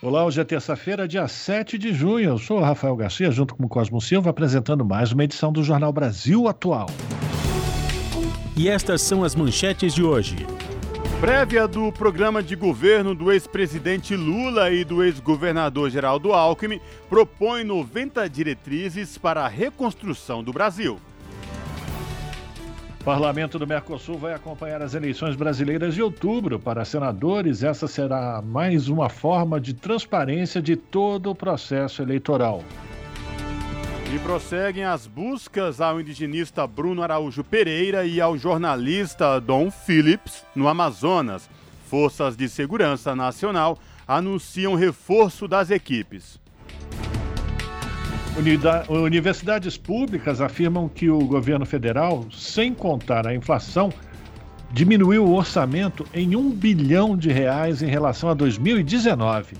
Olá, hoje é terça-feira, dia 7 de junho. Eu sou o Rafael Garcia, junto com o Cosmo Silva, apresentando mais uma edição do Jornal Brasil Atual. E estas são as manchetes de hoje. Prévia do programa de governo do ex-presidente Lula e do ex-governador Geraldo Alckmin propõe 90 diretrizes para a reconstrução do Brasil. O Parlamento do Mercosul vai acompanhar as eleições brasileiras de outubro. Para senadores, essa será mais uma forma de transparência de todo o processo eleitoral. E prosseguem as buscas ao indigenista Bruno Araújo Pereira e ao jornalista Dom Phillips no Amazonas. Forças de Segurança Nacional anunciam reforço das equipes. Universidades públicas afirmam que o governo federal, sem contar a inflação, diminuiu o orçamento em um bilhão de reais em relação a 2019.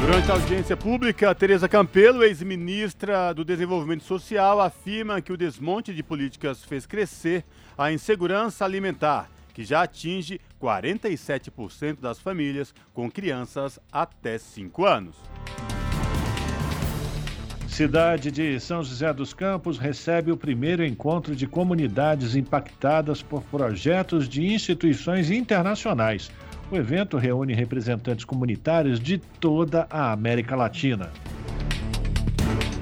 Durante a audiência pública, Tereza Campelo, ex-ministra do Desenvolvimento Social, afirma que o desmonte de políticas fez crescer a insegurança alimentar, que já atinge 47% das famílias com crianças até 5 anos. Cidade de São José dos Campos recebe o primeiro encontro de comunidades impactadas por projetos de instituições internacionais. O evento reúne representantes comunitários de toda a América Latina.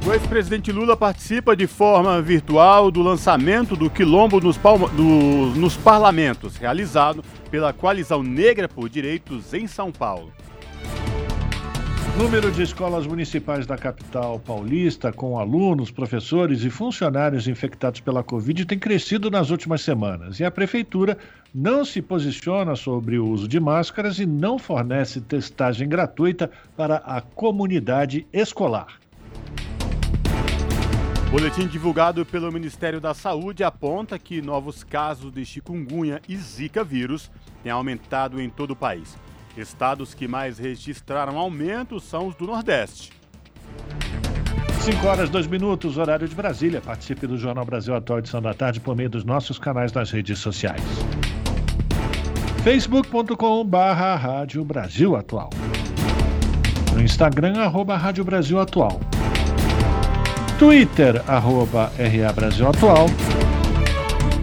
O ex-presidente Lula participa de forma virtual do lançamento do Quilombo nos, do, nos Parlamentos, realizado pela Coalizão Negra por Direitos em São Paulo. Número de escolas municipais da capital paulista com alunos, professores e funcionários infectados pela Covid tem crescido nas últimas semanas e a prefeitura não se posiciona sobre o uso de máscaras e não fornece testagem gratuita para a comunidade escolar. Boletim divulgado pelo Ministério da Saúde aponta que novos casos de chikungunya e zika vírus têm aumentado em todo o país. Estados que mais registraram aumento são os do Nordeste. 5 horas, 2 minutos, horário de Brasília. Participe do Jornal Brasil Atual edição da tarde por meio dos nossos canais nas redes sociais. facebook.com barra Rádio Brasil Atual. No Instagram, arroba Rádio Brasil Atual. Twitter, arroba RA Brasil Atual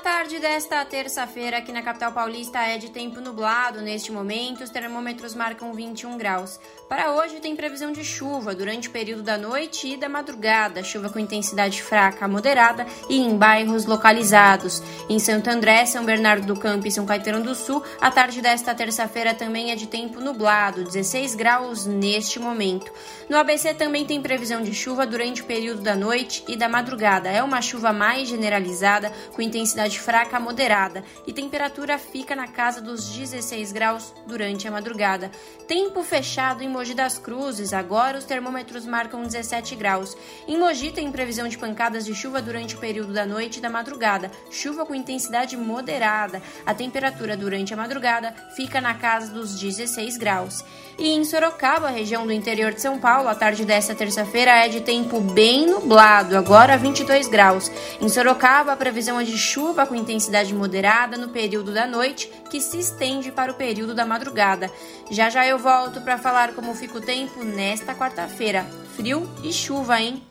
Tarde desta terça-feira aqui na capital paulista é de tempo nublado. Neste momento, os termômetros marcam 21 graus. Para hoje, tem previsão de chuva durante o período da noite e da madrugada, chuva com intensidade fraca a moderada e em bairros localizados. Em Santo André, São Bernardo do Campo e São Caetano do Sul, a tarde desta terça-feira também é de tempo nublado, 16 graus neste momento. No ABC também tem previsão de chuva durante o período da noite e da madrugada. É uma chuva mais generalizada, com intensidade fraca a moderada, e temperatura fica na casa dos 16 graus durante a madrugada. Tempo fechado em Mogi das Cruzes, agora os termômetros marcam 17 graus. Em Mogi tem previsão de pancadas de chuva durante o período da noite e da madrugada, chuva com intensidade moderada. A temperatura durante a madrugada fica na casa dos 16 graus. E em Sorocaba, região do interior de São Paulo, a tarde desta terça-feira é de tempo bem nublado, agora 22 graus. Em Sorocaba, a previsão é de chuva com intensidade moderada no período da noite, que se estende para o período da madrugada. Já já eu volto para falar como fica o tempo nesta quarta-feira. Frio e chuva, hein?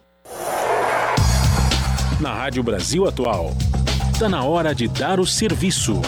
Na Rádio Brasil Atual, está na hora de dar o serviço.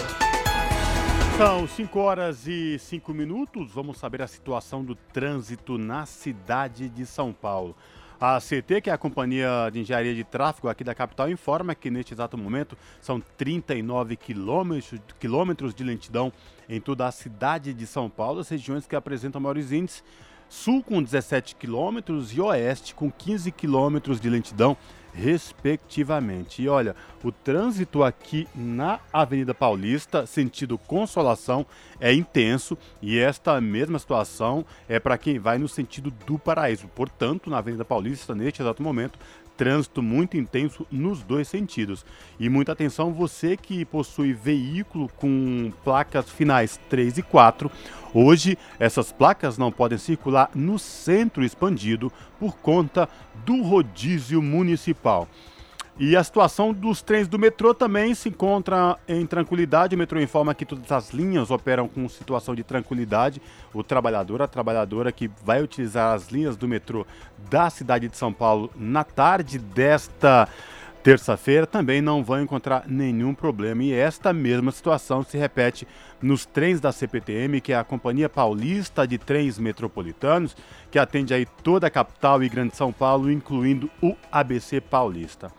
São 5 horas e 5 minutos. Vamos saber a situação do trânsito na cidade de São Paulo. A CT, que é a Companhia de Engenharia de Tráfego aqui da capital, informa que neste exato momento são 39 quilômetros, quilômetros de lentidão em toda a cidade de São Paulo, as regiões que apresentam maiores índices. Sul com 17 quilômetros e Oeste com 15 quilômetros de lentidão respectivamente. E olha, o trânsito aqui na Avenida Paulista, sentido Consolação, é intenso e esta mesma situação é para quem vai no sentido do Paraíso. Portanto, na Avenida Paulista, neste exato momento, trânsito muito intenso nos dois sentidos. E muita atenção, você que possui veículo com placas finais 3 e 4, hoje essas placas não podem circular no centro expandido por conta do rodízio municipal. E a situação dos trens do metrô também se encontra em tranquilidade. O metrô informa que todas as linhas operam com situação de tranquilidade. O trabalhador, a trabalhadora que vai utilizar as linhas do metrô da cidade de São Paulo na tarde desta terça-feira também não vão encontrar nenhum problema. E esta mesma situação se repete nos trens da CPTM, que é a Companhia Paulista de Trens Metropolitanos, que atende aí toda a capital e Grande São Paulo, incluindo o ABC Paulista.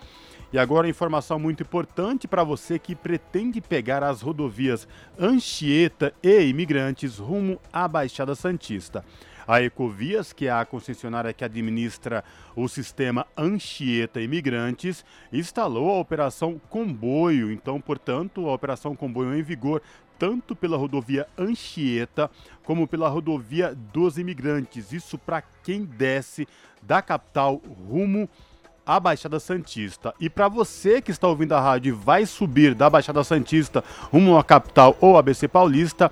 E agora informação muito importante para você que pretende pegar as rodovias Anchieta e Imigrantes rumo à Baixada Santista. A Ecovias, que é a concessionária que administra o sistema Anchieta Imigrantes, instalou a operação Comboio. Então, portanto, a operação Comboio em vigor tanto pela rodovia Anchieta como pela rodovia dos Imigrantes. Isso para quem desce da capital rumo a Baixada Santista. E para você que está ouvindo a rádio e vai subir da Baixada Santista rumo à capital ou ABC Paulista,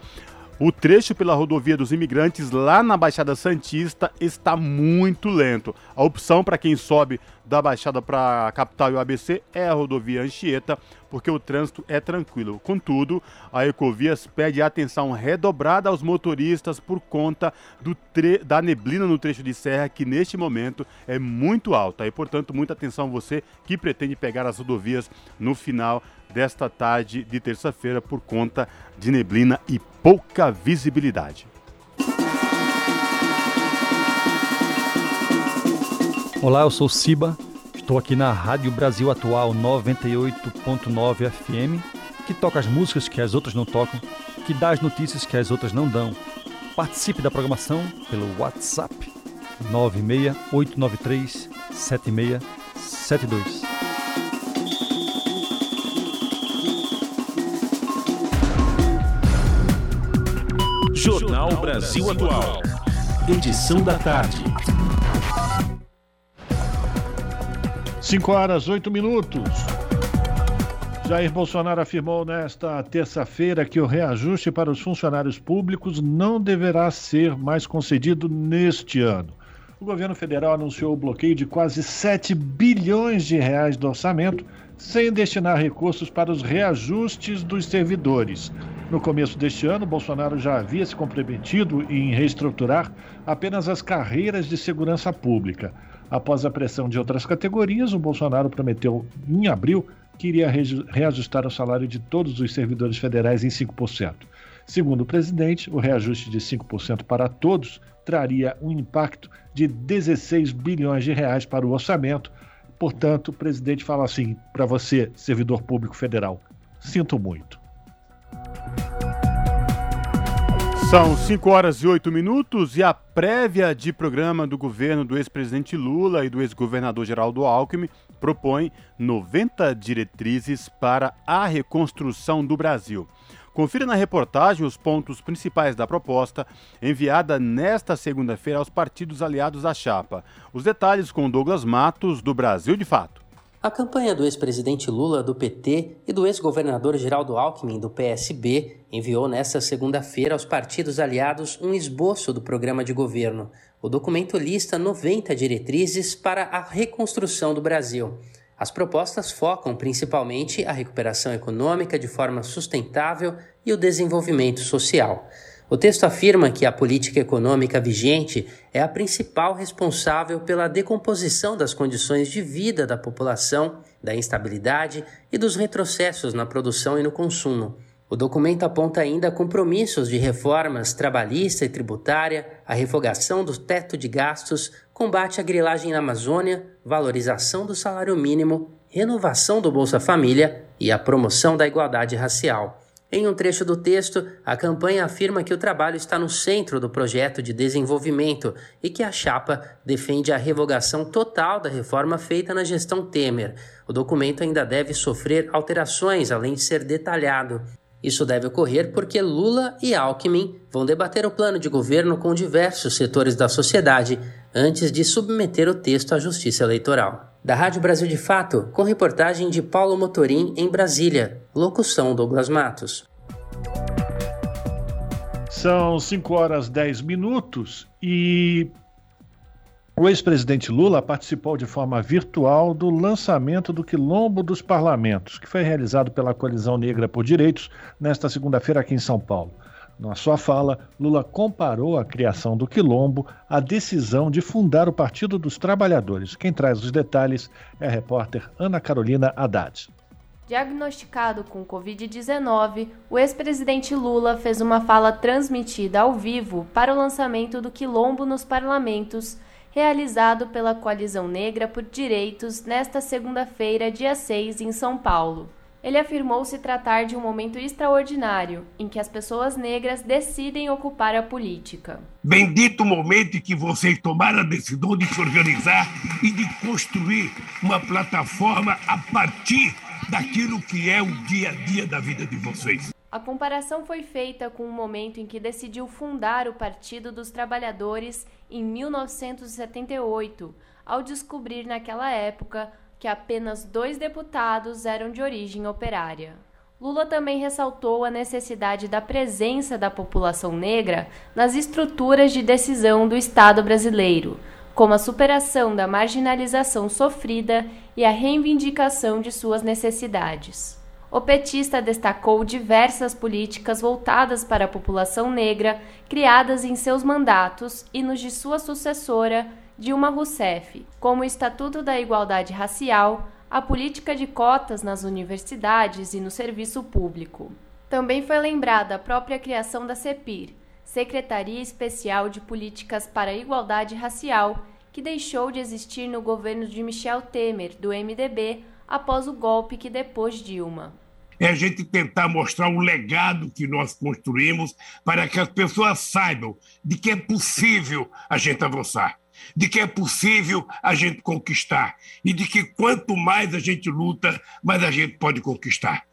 o trecho pela rodovia dos imigrantes lá na Baixada Santista está muito lento. A opção para quem sobe da Baixada para a capital e o ABC é a rodovia Anchieta, porque o trânsito é tranquilo. Contudo, a Ecovias pede atenção redobrada aos motoristas por conta da neblina no trecho de serra, que neste momento é muito alta. E, portanto, muita atenção você que pretende pegar as rodovias no final desta tarde de terça-feira por conta de neblina e pouca visibilidade. Olá, eu sou Siba, estou aqui na Rádio Brasil Atual 98.9 FM, que toca as músicas que as outras não tocam, que dá as notícias que as outras não dão. Participe da programação pelo WhatsApp 96893 7672. Jornal Brasil Atual. Edição da tarde. 5 horas, 8 minutos. Jair Bolsonaro afirmou nesta terça-feira que o reajuste para os funcionários públicos não deverá ser mais concedido neste ano. O governo federal anunciou o bloqueio de quase 7 bilhões de reais do orçamento, sem destinar recursos para os reajustes dos servidores. No começo deste ano, Bolsonaro já havia se comprometido em reestruturar apenas as carreiras de segurança pública. Após a pressão de outras categorias, o Bolsonaro prometeu em abril que iria reajustar o salário de todos os servidores federais em 5%. Segundo o presidente, o reajuste de 5% para todos traria um impacto de 16 bilhões de reais para o orçamento. Portanto, o presidente fala assim para você, servidor público federal: sinto muito. São 5 horas e 8 minutos e a prévia de programa do governo do ex-presidente Lula e do ex-governador Geraldo Alckmin propõe 90 diretrizes para a reconstrução do Brasil. Confira na reportagem os pontos principais da proposta, enviada nesta segunda-feira aos partidos aliados à chapa. Os detalhes com Douglas Matos, do Brasil de Fato. A campanha do ex-presidente Lula do PT e do ex-governador Geraldo Alckmin do PSB enviou nesta segunda-feira aos partidos aliados um esboço do programa de governo. O documento lista 90 diretrizes para a reconstrução do Brasil. As propostas focam principalmente a recuperação econômica de forma sustentável e o desenvolvimento social. O texto afirma que a política econômica vigente é a principal responsável pela decomposição das condições de vida da população, da instabilidade e dos retrocessos na produção e no consumo. O documento aponta ainda compromissos de reformas trabalhista e tributária, a revogação do teto de gastos, combate à grilagem na Amazônia, valorização do salário mínimo, renovação do Bolsa Família e a promoção da igualdade racial. Em um trecho do texto, a campanha afirma que o trabalho está no centro do projeto de desenvolvimento e que a chapa defende a revogação total da reforma feita na gestão Temer. O documento ainda deve sofrer alterações, além de ser detalhado. Isso deve ocorrer porque Lula e Alckmin vão debater o plano de governo com diversos setores da sociedade antes de submeter o texto à Justiça Eleitoral. Da Rádio Brasil de Fato, com reportagem de Paulo Motorim em Brasília. Locução Douglas Matos. São 5 horas 10 minutos e o ex-presidente Lula participou de forma virtual do lançamento do Quilombo dos Parlamentos, que foi realizado pela Coalizão Negra por Direitos nesta segunda-feira aqui em São Paulo. Na sua fala, Lula comparou a criação do Quilombo à decisão de fundar o Partido dos Trabalhadores. Quem traz os detalhes é a repórter Ana Carolina Haddad. Diagnosticado com Covid-19, o ex-presidente Lula fez uma fala transmitida ao vivo para o lançamento do Quilombo nos Parlamentos, realizado pela Coalizão Negra por Direitos nesta segunda-feira, dia 6, em São Paulo. Ele afirmou se tratar de um momento extraordinário em que as pessoas negras decidem ocupar a política. Bendito momento em que vocês tomaram a decisão de se organizar e de construir uma plataforma a partir daquilo que é o dia a dia da vida de vocês. A comparação foi feita com o momento em que decidiu fundar o Partido dos Trabalhadores em 1978, ao descobrir naquela época que apenas dois deputados eram de origem operária. Lula também ressaltou a necessidade da presença da população negra nas estruturas de decisão do Estado brasileiro, como a superação da marginalização sofrida e a reivindicação de suas necessidades. O petista destacou diversas políticas voltadas para a população negra criadas em seus mandatos e nos de sua sucessora, Dilma Rousseff, como o Estatuto da Igualdade Racial, a política de cotas nas universidades e no serviço público. Também foi lembrada a própria criação da CEPIR, Secretaria Especial de Políticas para a Igualdade Racial, que deixou de existir no governo de Michel Temer, do MDB, após o golpe que depôs Dilma. É a gente tentar mostrar o legado que nós construímos para que as pessoas saibam de que é possível a gente avançar de que é possível a gente conquistar e de que quanto mais a gente luta, mais a gente pode conquistar.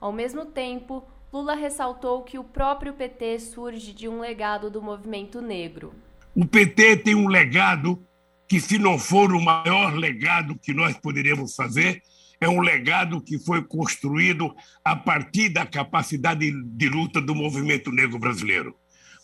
Ao mesmo tempo, Lula ressaltou que o próprio PT surge de um legado do movimento negro. O PT tem um legado que, se não for o maior legado que nós poderíamos fazer, é um legado que foi construído a partir da capacidade de luta do movimento negro brasileiro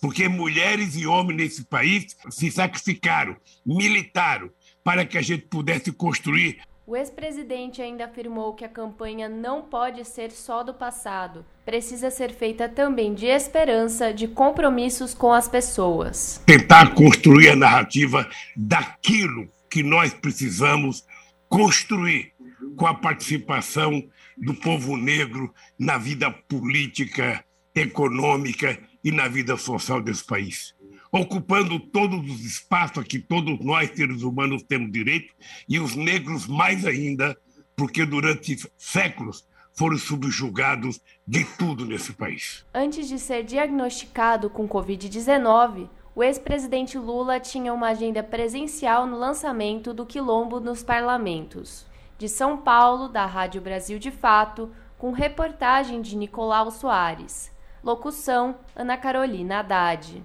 porque mulheres e homens nesse país se sacrificaram, militaram, para que a gente pudesse construir. O ex-presidente ainda afirmou que a campanha não pode ser só do passado, precisa ser feita também de esperança, de compromissos com as pessoas. Tentar construir a narrativa daquilo que nós precisamos construir com a participação do povo negro na vida política, econômica e na vida social desse país, ocupando todos os espaços a que todos nós, seres humanos, temos direito, e os negros mais ainda, porque durante séculos foram subjugados de tudo nesse país. Antes de ser diagnosticado com Covid-19, o ex-presidente Lula tinha uma agenda presencial no lançamento do Quilombo nos parlamentos. De São Paulo, da Rádio Brasil de Fato, com reportagem de Nicolau Soares. Locução: Ana Carolina Haddad.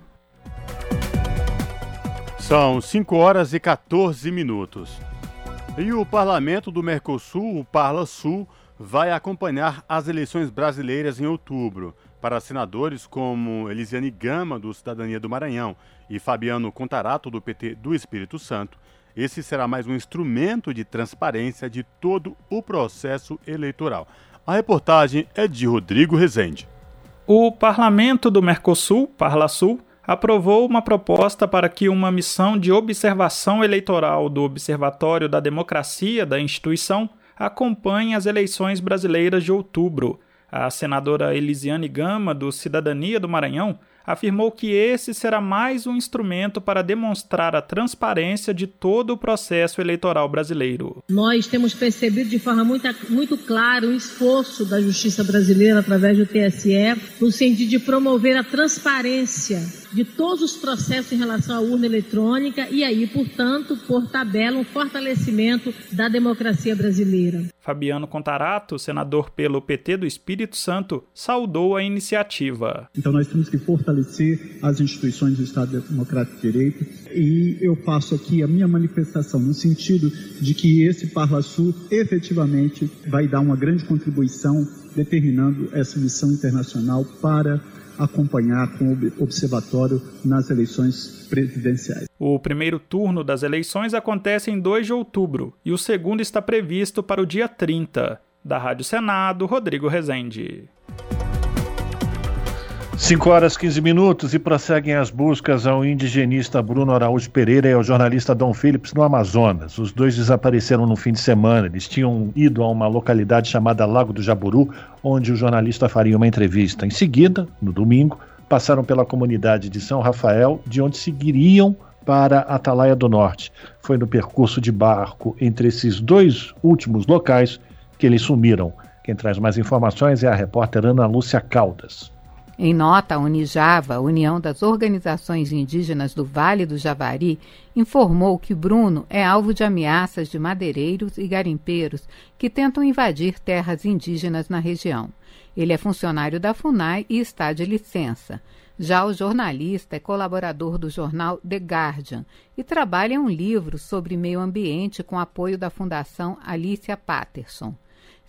São 5 horas e 14 minutos. E o parlamento do Mercosul, o Parla Sul, vai acompanhar as eleições brasileiras em outubro. Para senadores como Elisiane Gama, do Cidadania do Maranhão, e Fabiano Contarato, do PT do Espírito Santo, esse será mais um instrumento de transparência de todo o processo eleitoral. A reportagem é de Rodrigo Rezende. O Parlamento do Mercosul, Parlasul, aprovou uma proposta para que uma missão de observação eleitoral do Observatório da Democracia da instituição acompanhe as eleições brasileiras de outubro. A senadora Elisiane Gama, do Cidadania do Maranhão, afirmou que esse será mais um instrumento para demonstrar a transparência de todo o processo eleitoral brasileiro. Nós temos percebido de forma muito, muito clara o esforço da justiça brasileira através do TSE no sentido de promover a transparência de todos os processos em relação à urna eletrônica e aí, portanto, por tabela, um fortalecimento da democracia brasileira. Fabiano Contarato, senador pelo PT do Espírito Santo, saudou a iniciativa. Então nós temos que fortalecer as instituições do Estado Democrático de Direito e eu faço aqui a minha manifestação no sentido de que esse Parla Sul efetivamente vai dar uma grande contribuição determinando essa missão internacional para acompanhar com o observatório nas eleições presidenciais. O primeiro turno das eleições acontece em 2 de outubro e o segundo está previsto para o dia 30. Da Rádio Senado, Rodrigo Rezende. 5 horas 15 minutos e prosseguem as buscas ao indigenista Bruno Araújo Pereira e ao jornalista Dom Phillips no Amazonas. Os dois desapareceram no fim de semana. Eles tinham ido a uma localidade chamada Lago do Jaburu, onde o jornalista faria uma entrevista. Em seguida, no domingo, passaram pela comunidade de São Rafael, de onde seguiriam para Atalaia do Norte. Foi no percurso de barco entre esses dois últimos locais que eles sumiram. Quem traz mais informações é a repórter Ana Lúcia Caldas. Em nota, a Unijava, União das Organizações Indígenas do Vale do Javari, informou que Bruno é alvo de ameaças de madeireiros e garimpeiros que tentam invadir terras indígenas na região. Ele é funcionário da FUNAI e está de licença. Já o jornalista é colaborador do jornal The Guardian e trabalha em um livro sobre meio ambiente com apoio da Fundação Alicia Patterson.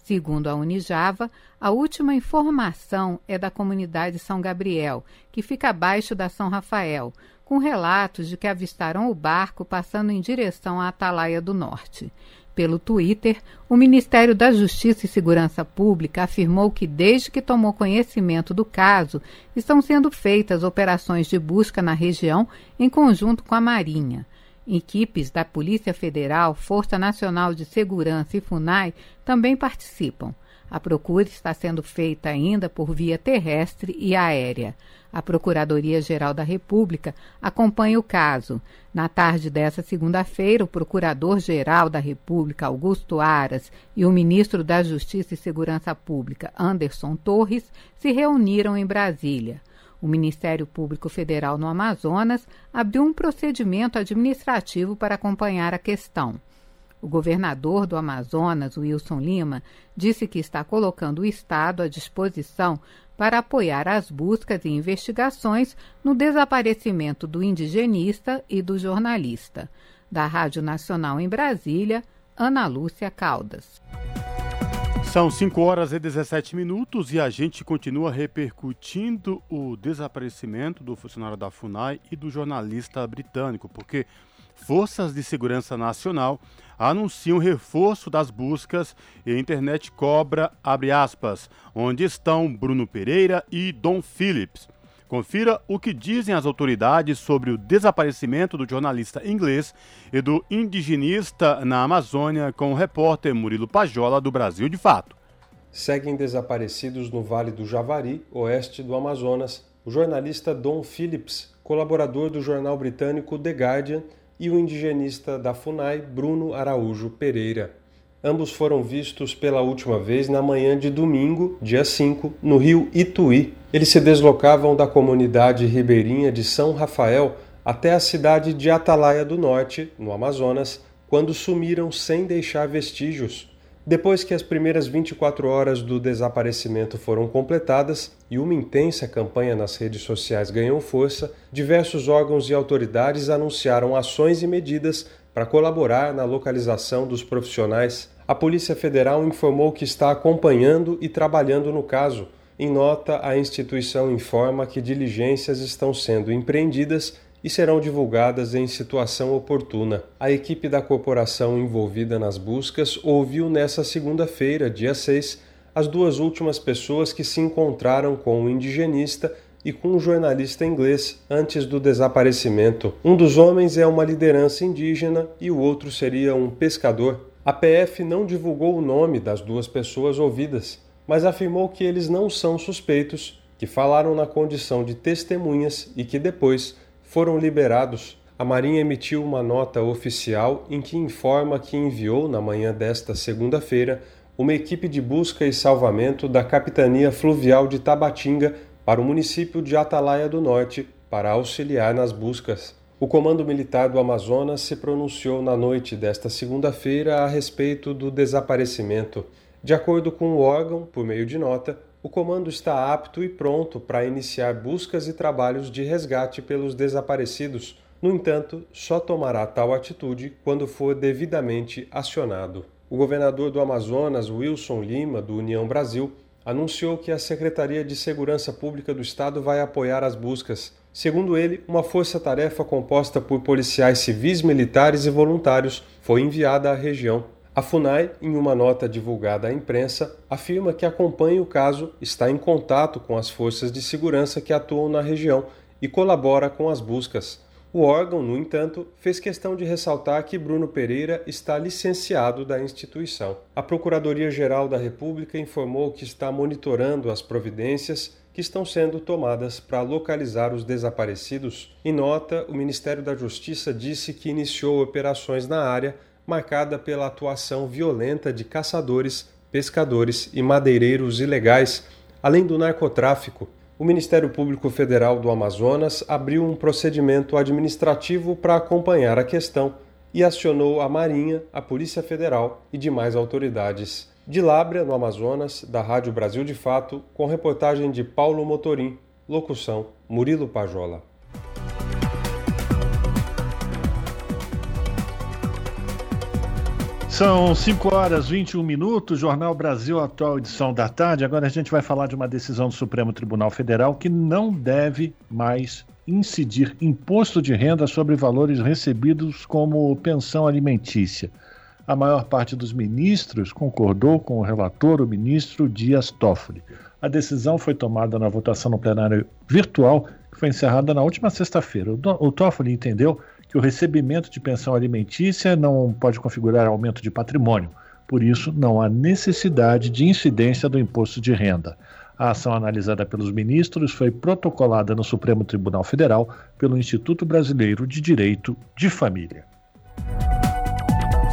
Segundo a Unijava, a última informação é da comunidade São Gabriel, que fica abaixo da São Rafael, com relatos de que avistaram o barco passando em direção à Atalaia do Norte. Pelo Twitter, o Ministério da Justiça e Segurança Pública afirmou que, desde que tomou conhecimento do caso, estão sendo feitas operações de busca na região em conjunto com a Marinha. Equipes da Polícia Federal, Força Nacional de Segurança e FUNAI também participam. A procura está sendo feita ainda por via terrestre e aérea. A Procuradoria-Geral da República acompanha o caso. Na tarde dessa segunda-feira, o Procurador-Geral da República, Augusto Aras, e o Ministro da Justiça e Segurança Pública, Anderson Torres, se reuniram em Brasília o Ministério Público Federal no Amazonas abriu um procedimento administrativo para acompanhar a questão. O governador do Amazonas, Wilson Lima, disse que está colocando o Estado à disposição para apoiar as buscas e investigações no desaparecimento do indigenista e do jornalista. Da Rádio Nacional em Brasília, Ana Lúcia Caldas. São 5 horas e 17 minutos e a gente continua repercutindo o desaparecimento do funcionário da FUNAI e do jornalista britânico, porque forças de segurança nacional anunciam reforço das buscas e a internet cobra, abre aspas, onde estão Bruno Pereira e Dom Phillips. Confira o que dizem as autoridades sobre o desaparecimento do jornalista inglês e do indigenista na Amazônia com o repórter Murilo Pajola do Brasil de Fato. Seguem desaparecidos no Vale do Javari, oeste do Amazonas, o jornalista Don Phillips, colaborador do jornal britânico The Guardian, e o indigenista da FUNAI, Bruno Araújo Pereira. Ambos foram vistos pela última vez na manhã de domingo, dia 5, no rio Ituí, eles se deslocavam da comunidade ribeirinha de São Rafael até a cidade de Atalaia do Norte, no Amazonas, quando sumiram sem deixar vestígios. Depois que as primeiras 24 horas do desaparecimento foram completadas e uma intensa campanha nas redes sociais ganhou força, diversos órgãos e autoridades anunciaram ações e medidas para colaborar na localização dos profissionais. A Polícia Federal informou que está acompanhando e trabalhando no caso em nota, a instituição informa que diligências estão sendo empreendidas e serão divulgadas em situação oportuna. A equipe da corporação envolvida nas buscas ouviu nesta segunda-feira, dia 6, as duas últimas pessoas que se encontraram com o indigenista e com um jornalista inglês antes do desaparecimento. Um dos homens é uma liderança indígena e o outro seria um pescador. A PF não divulgou o nome das duas pessoas ouvidas mas afirmou que eles não são suspeitos, que falaram na condição de testemunhas e que depois foram liberados. A Marinha emitiu uma nota oficial em que informa que enviou, na manhã desta segunda-feira, uma equipe de busca e salvamento da Capitania Fluvial de Tabatinga para o município de Atalaia do Norte para auxiliar nas buscas. O Comando Militar do Amazonas se pronunciou na noite desta segunda-feira a respeito do desaparecimento. De acordo com o órgão, por meio de nota, o comando está apto e pronto para iniciar buscas e trabalhos de resgate pelos desaparecidos. No entanto, só tomará tal atitude quando for devidamente acionado. O governador do Amazonas, Wilson Lima, do União Brasil, anunciou que a Secretaria de Segurança Pública do Estado vai apoiar as buscas. Segundo ele, uma força-tarefa composta por policiais civis, militares e voluntários foi enviada à região a FUNAI, em uma nota divulgada à imprensa, afirma que acompanha o caso, está em contato com as forças de segurança que atuam na região e colabora com as buscas. O órgão, no entanto, fez questão de ressaltar que Bruno Pereira está licenciado da instituição. A Procuradoria-Geral da República informou que está monitorando as providências que estão sendo tomadas para localizar os desaparecidos. Em nota, o Ministério da Justiça disse que iniciou operações na área marcada pela atuação violenta de caçadores, pescadores e madeireiros ilegais, além do narcotráfico. O Ministério Público Federal do Amazonas abriu um procedimento administrativo para acompanhar a questão e acionou a Marinha, a Polícia Federal e demais autoridades. De Lábrea, no Amazonas, da Rádio Brasil de Fato, com reportagem de Paulo Motorim, locução Murilo Pajola. São 5 horas 21 minutos, Jornal Brasil Atual, edição da tarde. Agora a gente vai falar de uma decisão do Supremo Tribunal Federal que não deve mais incidir imposto de renda sobre valores recebidos como pensão alimentícia. A maior parte dos ministros concordou com o relator, o ministro Dias Toffoli. A decisão foi tomada na votação no plenário virtual, que foi encerrada na última sexta-feira. O Toffoli entendeu que o recebimento de pensão alimentícia não pode configurar aumento de patrimônio. Por isso, não há necessidade de incidência do imposto de renda. A ação analisada pelos ministros foi protocolada no Supremo Tribunal Federal pelo Instituto Brasileiro de Direito de Família.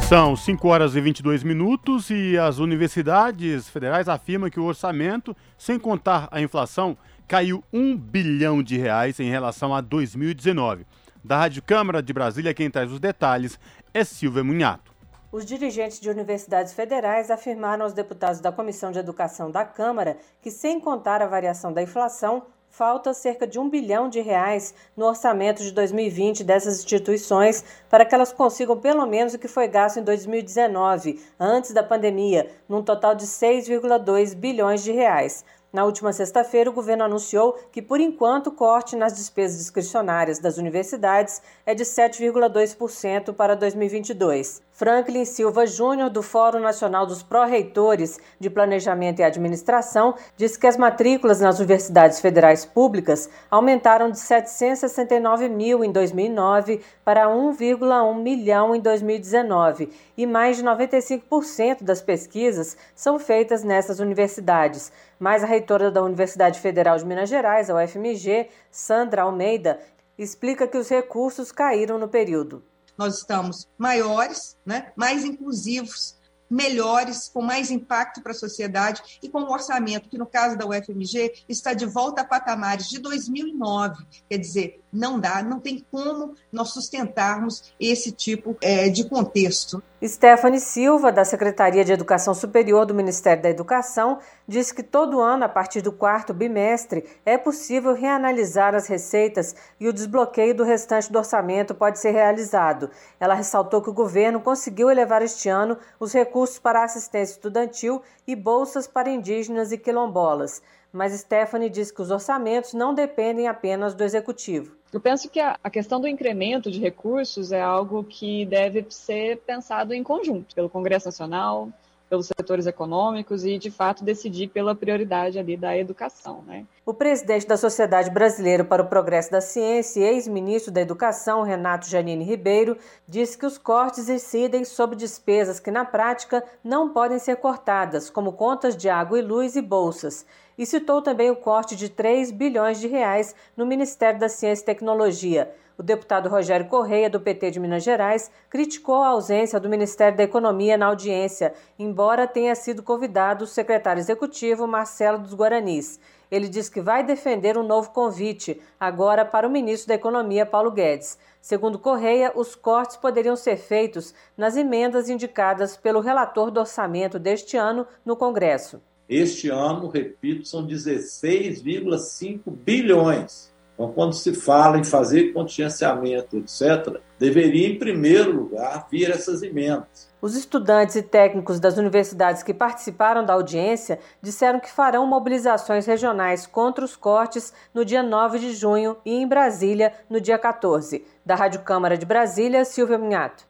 São 5 horas e 22 minutos e as universidades federais afirmam que o orçamento, sem contar a inflação, caiu 1 bilhão de reais em relação a 2019. Da Rádio Câmara de Brasília, quem traz os detalhes é Silvia Munhato. Os dirigentes de universidades federais afirmaram aos deputados da Comissão de Educação da Câmara que, sem contar a variação da inflação, falta cerca de um bilhão de reais no orçamento de 2020 dessas instituições para que elas consigam pelo menos o que foi gasto em 2019, antes da pandemia, num total de 6,2 bilhões de reais. Na última sexta-feira, o governo anunciou que, por enquanto, o corte nas despesas discricionárias das universidades é de 7,2% para 2022. Franklin Silva Júnior, do Fórum Nacional dos Pró-Reitores de Planejamento e Administração, disse que as matrículas nas universidades federais públicas aumentaram de 769 mil em 2009 para 1,1 milhão em 2019 e mais de 95% das pesquisas são feitas nessas universidades. Mas a reitora da Universidade Federal de Minas Gerais, a UFMG, Sandra Almeida, explica que os recursos caíram no período nós estamos maiores, né, mais inclusivos, melhores, com mais impacto para a sociedade e com um orçamento que, no caso da UFMG, está de volta a patamares de 2009. Quer dizer, não dá, não tem como nós sustentarmos esse tipo é, de contexto. Stephanie Silva, da Secretaria de Educação Superior do Ministério da Educação, disse que todo ano, a partir do quarto bimestre, é possível reanalisar as receitas e o desbloqueio do restante do orçamento pode ser realizado. Ela ressaltou que o governo conseguiu elevar este ano os recursos para assistência estudantil e bolsas para indígenas e quilombolas. Mas Stephanie diz que os orçamentos não dependem apenas do executivo. Eu penso que a, questão do incremento de recursos é algo que deve ser pensado em conjunto pelo Congresso Nacional, pelos setores econômicos e, de fato, decidir pela prioridade ali da educação. Né? O presidente da Sociedade Brasileira para o Progresso da Ciência e ex-ministro da Educação, Renato Janine Ribeiro, disse que os cortes incidem sobre despesas que, na prática, não podem ser cortadas, como contas de água e luz e bolsas. E citou também o corte de 3 bilhões de reais no Ministério da Ciência e Tecnologia. O deputado Rogério Correia, do PT de Minas Gerais, criticou a ausência do Ministério da Economia na audiência, embora tenha sido convidado o secretário executivo Marcelo dos Guaranis. Ele diz que vai defender um novo convite, agora para o ministro da Economia, Paulo Guedes. Segundo Correia, os cortes poderiam ser feitos nas emendas indicadas pelo relator do orçamento deste ano no Congresso. Este ano, repito, são 16,5 bilhões então, quando se fala em fazer contingenciamento, etc., deveria, em primeiro lugar, vir essas emendas. Os estudantes e técnicos das universidades que participaram da audiência disseram que farão mobilizações regionais contra os cortes no dia 9 de junho e em Brasília no dia 14. Da Rádio Câmara de Brasília, Silvia Minhato.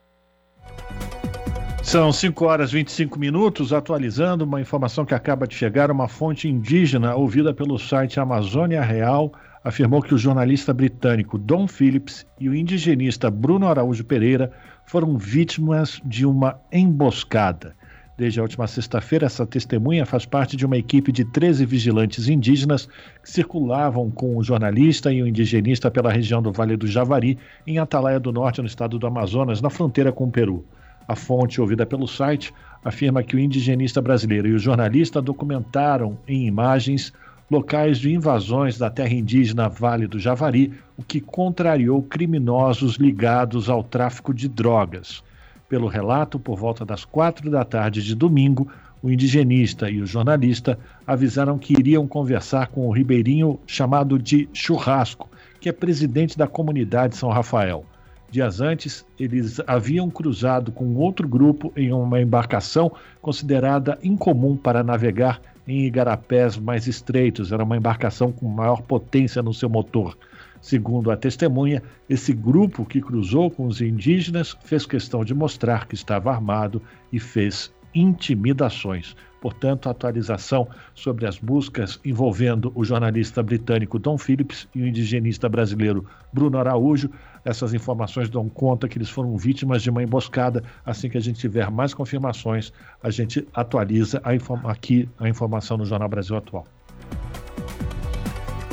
São 5 horas e 25 minutos, atualizando uma informação que acaba de chegar. Uma fonte indígena ouvida pelo site Amazônia Real afirmou que o jornalista britânico Don Phillips e o indigenista Bruno Araújo Pereira foram vítimas de uma emboscada. Desde a última sexta-feira, essa testemunha faz parte de uma equipe de 13 vigilantes indígenas que circulavam com o jornalista e o indigenista pela região do Vale do Javari, em Atalaia do Norte, no estado do Amazonas, na fronteira com o Peru. A fonte ouvida pelo site afirma que o indigenista brasileiro e o jornalista documentaram em imagens locais de invasões da terra indígena Vale do Javari, o que contrariou criminosos ligados ao tráfico de drogas. Pelo relato, por volta das quatro da tarde de domingo, o indigenista e o jornalista avisaram que iriam conversar com o ribeirinho chamado de Churrasco, que é presidente da comunidade São Rafael. Dias antes, eles haviam cruzado com outro grupo em uma embarcação considerada incomum para navegar em igarapés mais estreitos, era uma embarcação com maior potência no seu motor. Segundo a testemunha, esse grupo que cruzou com os indígenas fez questão de mostrar que estava armado e fez intimidações. Portanto, a atualização sobre as buscas envolvendo o jornalista britânico Don Phillips e o indigenista brasileiro Bruno Araújo. Essas informações dão conta que eles foram vítimas de uma emboscada. Assim que a gente tiver mais confirmações, a gente atualiza a aqui a informação no Jornal Brasil Atual.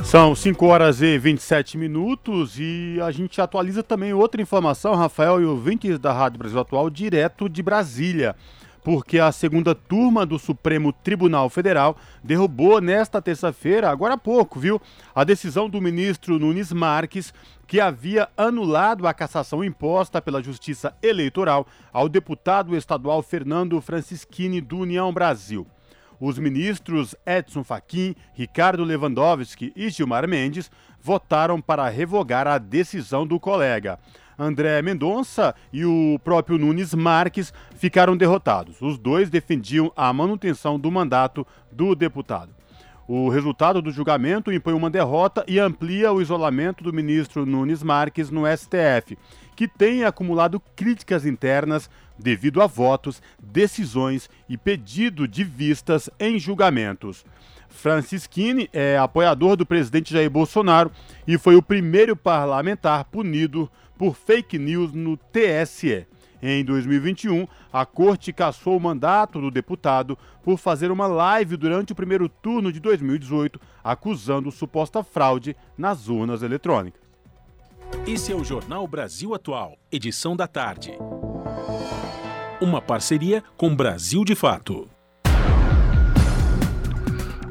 São 5 horas e 27 minutos e a gente atualiza também outra informação, Rafael e ouvintes da Rádio Brasil Atual, direto de Brasília porque a segunda turma do Supremo Tribunal Federal derrubou nesta terça-feira, agora há pouco, viu, a decisão do ministro Nunes Marques que havia anulado a cassação imposta pela Justiça Eleitoral ao deputado estadual Fernando Francischini do União Brasil. Os ministros Edson Fachin, Ricardo Lewandowski e Gilmar Mendes votaram para revogar a decisão do colega. André Mendonça e o próprio Nunes Marques ficaram derrotados. Os dois defendiam a manutenção do mandato do deputado. O resultado do julgamento impõe uma derrota e amplia o isolamento do ministro Nunes Marques no STF, que tem acumulado críticas internas devido a votos, decisões e pedido de vistas em julgamentos. Francisquini é apoiador do presidente Jair Bolsonaro e foi o primeiro parlamentar punido por fake news no TSE. Em 2021, a corte cassou o mandato do deputado por fazer uma live durante o primeiro turno de 2018, acusando suposta fraude nas urnas eletrônicas. Esse é o Jornal Brasil Atual, edição da tarde. Uma parceria com Brasil de Fato.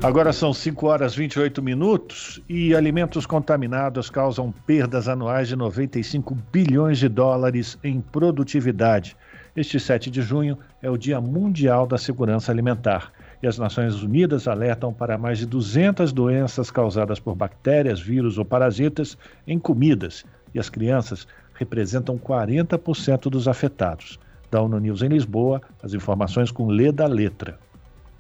Agora são 5 horas e 28 minutos e alimentos contaminados causam perdas anuais de 95 bilhões de dólares em produtividade. Este 7 de junho é o Dia Mundial da Segurança Alimentar e as Nações Unidas alertam para mais de 200 doenças causadas por bactérias, vírus ou parasitas em comidas e as crianças representam 40% dos afetados. Da ONU News em Lisboa, as informações com Lê da Letra.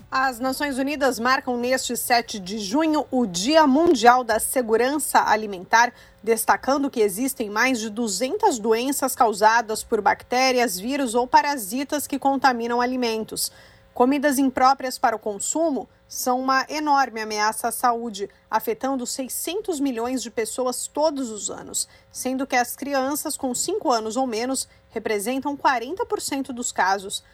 As Nações Unidas marcam neste 7 de junho o Dia Mundial da Segurança Alimentar, destacando que existem mais de 200 doenças causadas por bactérias, vírus ou parasitas que contaminam alimentos. Comidas impróprias para o consumo são uma enorme ameaça à saúde, afetando 600 milhões de pessoas todos os anos, sendo que as crianças com 5 anos ou menos representam 40% dos casos.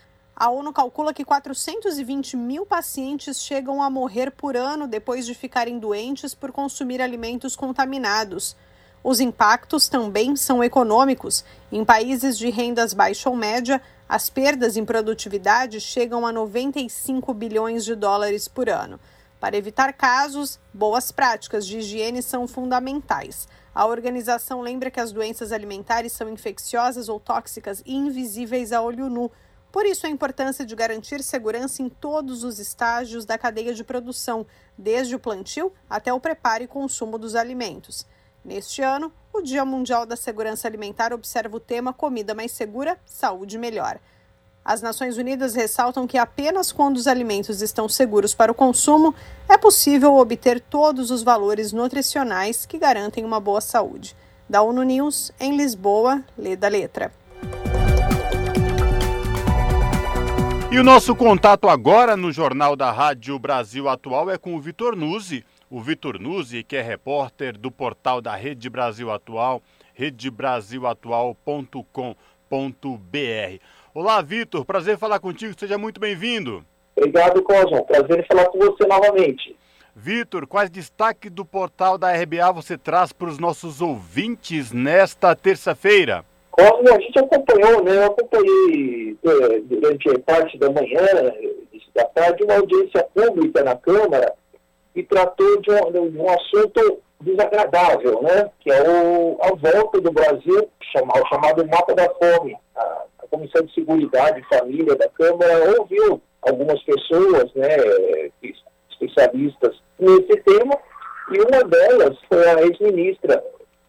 A ONU calcula que 420 mil pacientes chegam a morrer por ano depois de ficarem doentes por consumir alimentos contaminados. Os impactos também são econômicos. Em países de rendas baixa ou média, as perdas em produtividade chegam a 95 bilhões de dólares por ano. Para evitar casos, boas práticas de higiene são fundamentais. A organização lembra que as doenças alimentares são infecciosas ou tóxicas e invisíveis a olho nu. Por isso, a importância de garantir segurança em todos os estágios da cadeia de produção, desde o plantio até o preparo e consumo dos alimentos. Neste ano, o Dia Mundial da Segurança Alimentar observa o tema Comida Mais Segura, Saúde Melhor. As Nações Unidas ressaltam que apenas quando os alimentos estão seguros para o consumo é possível obter todos os valores nutricionais que garantem uma boa saúde. Da ONU News, em Lisboa, lê da letra. E o nosso contato agora no Jornal da Rádio Brasil Atual é com o Vitor Nuzzi, o Vitor Nuzzi, que é repórter do portal da Rede Brasil Atual, redebrasilatual.com.br. Olá, Vitor, prazer falar contigo, seja muito bem-vindo. Obrigado, Cosmo, prazer falar com você novamente. Vitor, quais destaques do portal da RBA você traz para os nossos ouvintes nesta terça-feira? Cosmo, a gente acompanhou, né? Eu acompanhei eh, durante parte da manhã, da tarde, uma audiência pública na Câmara e tratou de um, de um assunto desagradável, né? que é o, a volta do Brasil, chamado, chamado Mapa da Fome. A, a Comissão de Seguridade e Família da Câmara ouviu algumas pessoas, né, especialistas nesse tema, e uma delas foi a ex-ministra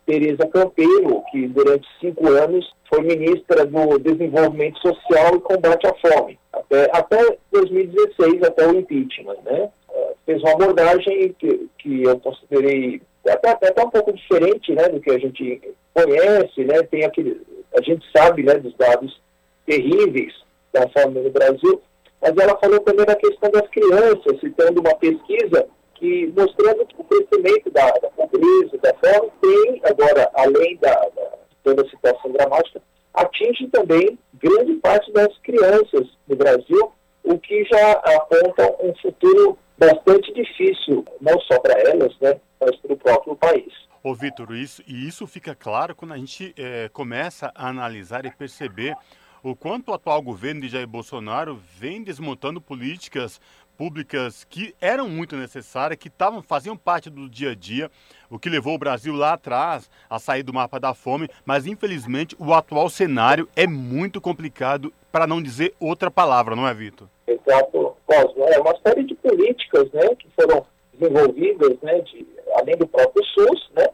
Tereza Campelo, que durante cinco anos foi ministra do Desenvolvimento Social e Combate à Fome, até, até 2016, até o impeachment, né? fez uma abordagem que, que eu considerei até, até um pouco diferente né, do que a gente conhece, né, tem aquele, a gente sabe né, dos dados terríveis da fome no Brasil, mas ela falou também da questão das crianças, citando uma pesquisa que mostrando o crescimento da, da pobreza, da fome, tem agora, além da, da toda a situação dramática, atinge também grande parte das crianças no Brasil, o que já aponta um futuro bastante difícil, não só para elas, né, mas para o próprio país. Ô, Vitor, isso, e isso fica claro quando a gente é, começa a analisar e perceber o quanto o atual governo de Jair Bolsonaro vem desmontando políticas públicas que eram muito necessárias, que tavam, faziam parte do dia a dia, o que levou o Brasil lá atrás a sair do mapa da fome, mas infelizmente o atual cenário é muito complicado, para não dizer outra palavra, não é, Vitor? Exato, Cosmo. É uma série de políticas né, que foram desenvolvidas, né, de, além do próprio SUS, né,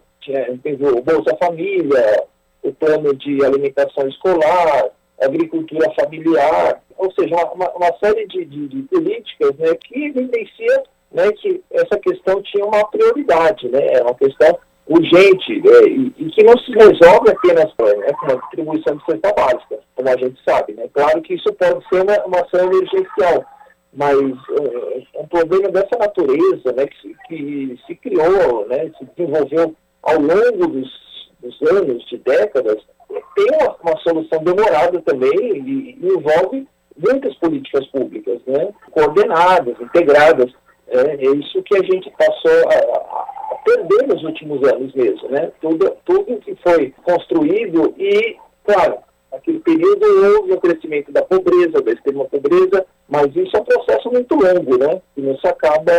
teve o Bolsa Família, o plano de alimentação escolar, agricultura familiar, ou seja, uma, uma série de, de, de, políticas né, que evidencia né, que essa questão tinha uma prioridade, né, é uma questão urgente né, e, e, que não se resolve apenas né, com uma distribuição de cesta básica, como a gente sabe. Né. Claro que isso pode ser uma, uma ação emergencial, mas uh, um problema dessa natureza né, que, que se criou, né, se desenvolveu ao longo dos, dos anos, de décadas, tem uma, uma solução demorada também e, e, envolve muitas políticas públicas, né, coordenadas, integradas. É, é isso que a gente passou a, a, perder nos últimos anos mesmo, né? Tudo, tudo que foi construído e, claro, naquele período houve o crescimento da pobreza, da extrema pobreza, mas isso é um processo muito longo, né? Não se acaba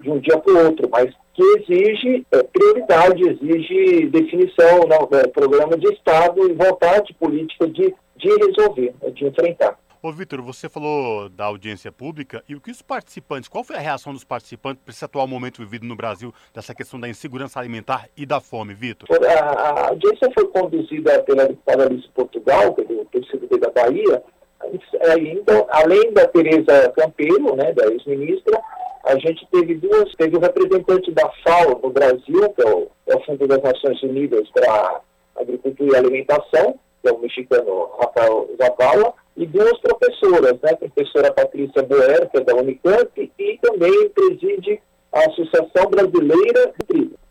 de um dia para o outro, mas que exige é, prioridade, exige definição, né, programa de Estado e vontade política de, de resolver, né, de enfrentar. Ô, Vitor, você falou da audiência pública e o que os participantes, qual foi a reação dos participantes para esse atual momento vivido no Brasil, dessa questão da insegurança alimentar e da fome, Vitor? A, audiência foi conduzida pela deputada Alice Portugal, do PCdoB da Bahia, ainda, além da Tereza Campelo, né, da ex-ministra, a gente teve duas, teve o um representante da FAO no Brasil, que é o, é o Fundo das Nações Unidas para Agricultura e Alimentação, que é o mexicano Rafael Zavala, e duas professoras, né, a professora Patrícia Boer, que é da Unicamp, e também preside a Associação Brasileira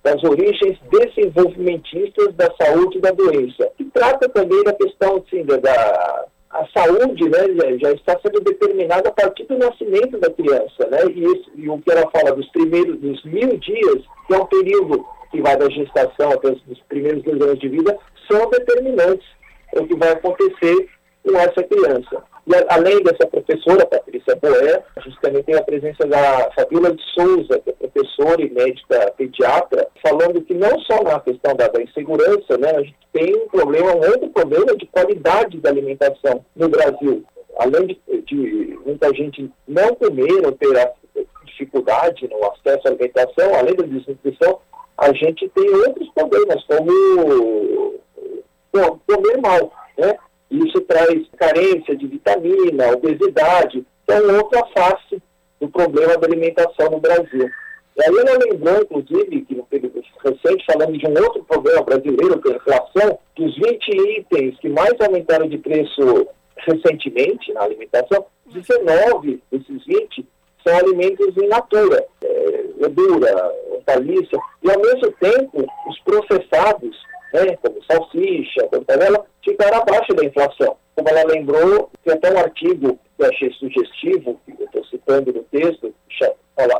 das Origens Desenvolvimentistas da Saúde e da Doença, que trata também da questão assim, da, a saúde né, já, está sendo determinada a partir do nascimento da criança, né? E, esse, e, o que ela fala dos primeiros dos mil dias, que é um período que vai da gestação até os primeiros dois anos de vida, são determinantes para o que vai acontecer com essa criança. E além dessa professora, Patrícia Boé, a gente também tem a presença da Fabiola de Souza, que é professora e médica pediatra, falando que não só na questão da, da insegurança, né, a gente tem um problema, um outro problema de qualidade da alimentação no Brasil. Além de, de muita gente não comer ou ter dificuldade no acesso à alimentação, além da desnutrição, a gente tem outros problemas, como comer mal, né? Isso traz carência de vitamina, obesidade, que é outra face do problema da alimentação no Brasil. E aí ela lembrou, inclusive, que no período recente, falando de um outro problema brasileiro, que é a inflação, que os 20 itens que mais aumentaram de preço recentemente na alimentação, 19 desses 20 são alimentos in natura, é, verdura, hortaliça, e ao mesmo tempo os processados né, como salsicha, como panela, ficaram abaixo da inflação. Como ela lembrou, tem até um artigo que eu achei sugestivo, que eu estou citando no texto,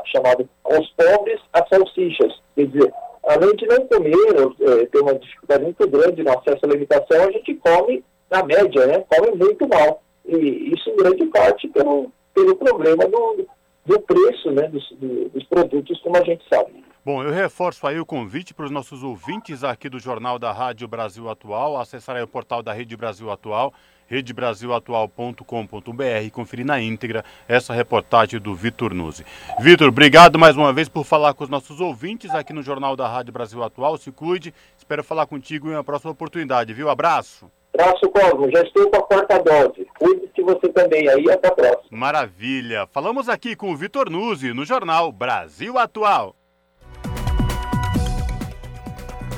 chamado Os Pobres as Salsichas. Quer dizer, além de não comer, é, ter uma dificuldade muito grande no acesso à alimentação, a gente come, na média, né, come muito mal. E isso em grande parte pelo, pelo problema do, do preço né, dos, do, dos produtos, como a gente sabe. Bom, eu reforço aí o convite para os nossos ouvintes aqui do Jornal da Rádio Brasil Atual, acessar aí o portal da Rede Brasil Atual, redebrasilatual.com.br e conferir na íntegra essa reportagem do Vitor Nuzzi. Vitor, obrigado mais uma vez por falar com os nossos ouvintes aqui no Jornal da Rádio Brasil Atual. Se cuide, espero falar contigo em uma próxima oportunidade, viu? Abraço. Abraço, Cosmo. Já estou com a quarta dose. Cuide-se você também aí. Até a próxima. Maravilha. Falamos aqui com o Vitor Nuzzi no Jornal Brasil Atual.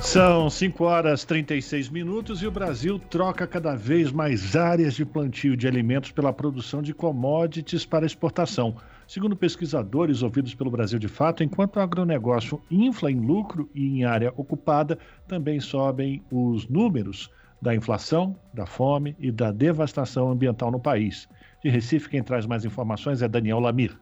São 5 horas e 36 minutos e o Brasil troca cada vez mais áreas de plantio de alimentos pela produção de commodities para exportação. Segundo pesquisadores ouvidos pelo Brasil de Fato, enquanto o agronegócio infla em lucro e em área ocupada, também sobem os números da inflação, da fome e da devastação ambiental no país. De Recife, quem traz mais informações é Daniel Lamir.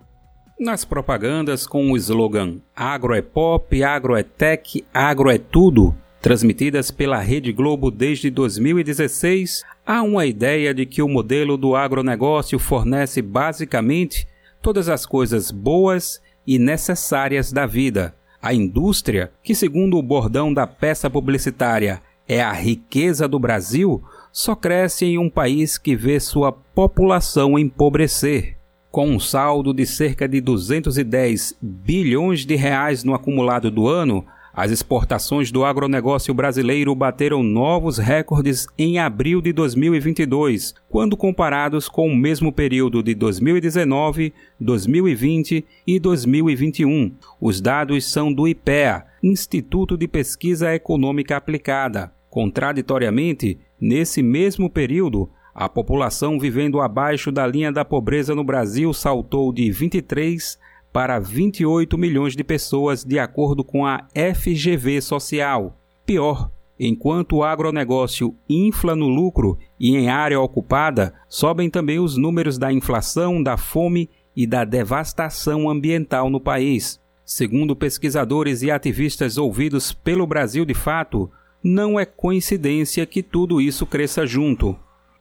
Nas propagandas com o slogan Agro é pop, agro é tech, agro é tudo, transmitidas pela Rede Globo desde 2016, há uma ideia de que o modelo do agronegócio fornece basicamente todas as coisas boas e necessárias da vida. A indústria, que segundo o bordão da peça publicitária é a riqueza do Brasil, só cresce em um país que vê sua população empobrecer. Com um saldo de cerca de 210 bilhões de reais no acumulado do ano, as exportações do agronegócio brasileiro bateram novos recordes em abril de 2022, quando comparados com o mesmo período de 2019, 2020 e 2021. Os dados são do IPEA, Instituto de Pesquisa Econômica Aplicada. Contraditoriamente, nesse mesmo período, a população vivendo abaixo da linha da pobreza no Brasil saltou de 23 para 28 milhões de pessoas, de acordo com a FGV Social. Pior, enquanto o agronegócio infla no lucro e em área ocupada, sobem também os números da inflação, da fome e da devastação ambiental no país. Segundo pesquisadores e ativistas ouvidos pelo Brasil de fato, não é coincidência que tudo isso cresça junto.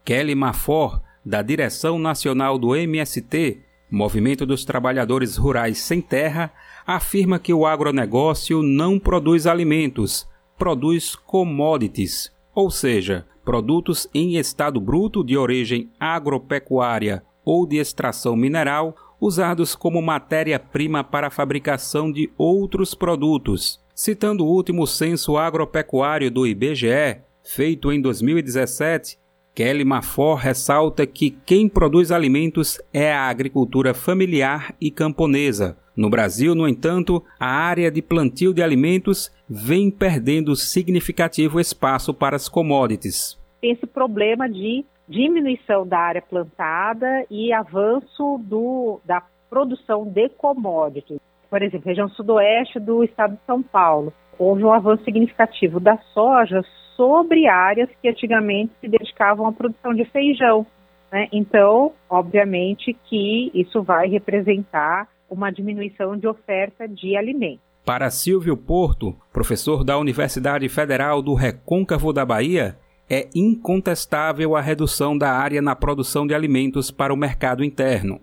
Kelly Mafor, da direção nacional do MST, Movimento dos Trabalhadores Rurais Sem Terra, afirma que o agronegócio não produz alimentos, produz commodities, ou seja, produtos em estado bruto de origem agropecuária ou de extração mineral, usados como matéria-prima para a fabricação de outros produtos. Citando o último censo agropecuário do IBGE, feito em 2017, Kelly Mafor ressalta que quem produz alimentos é a agricultura familiar e camponesa. No Brasil, no entanto, a área de plantio de alimentos vem perdendo significativo espaço para as commodities. Tem esse problema de diminuição da área plantada e avanço do, da produção de commodities. Por exemplo, região sudoeste do estado de São Paulo, houve um avanço significativo da soja sobre áreas que antigamente se dedicavam à produção de feijão. Né? Então, obviamente que isso vai representar uma diminuição de oferta de alimentos. Para Silvio Porto, professor da Universidade Federal do Recôncavo da Bahia, é incontestável a redução da área na produção de alimentos para o mercado interno.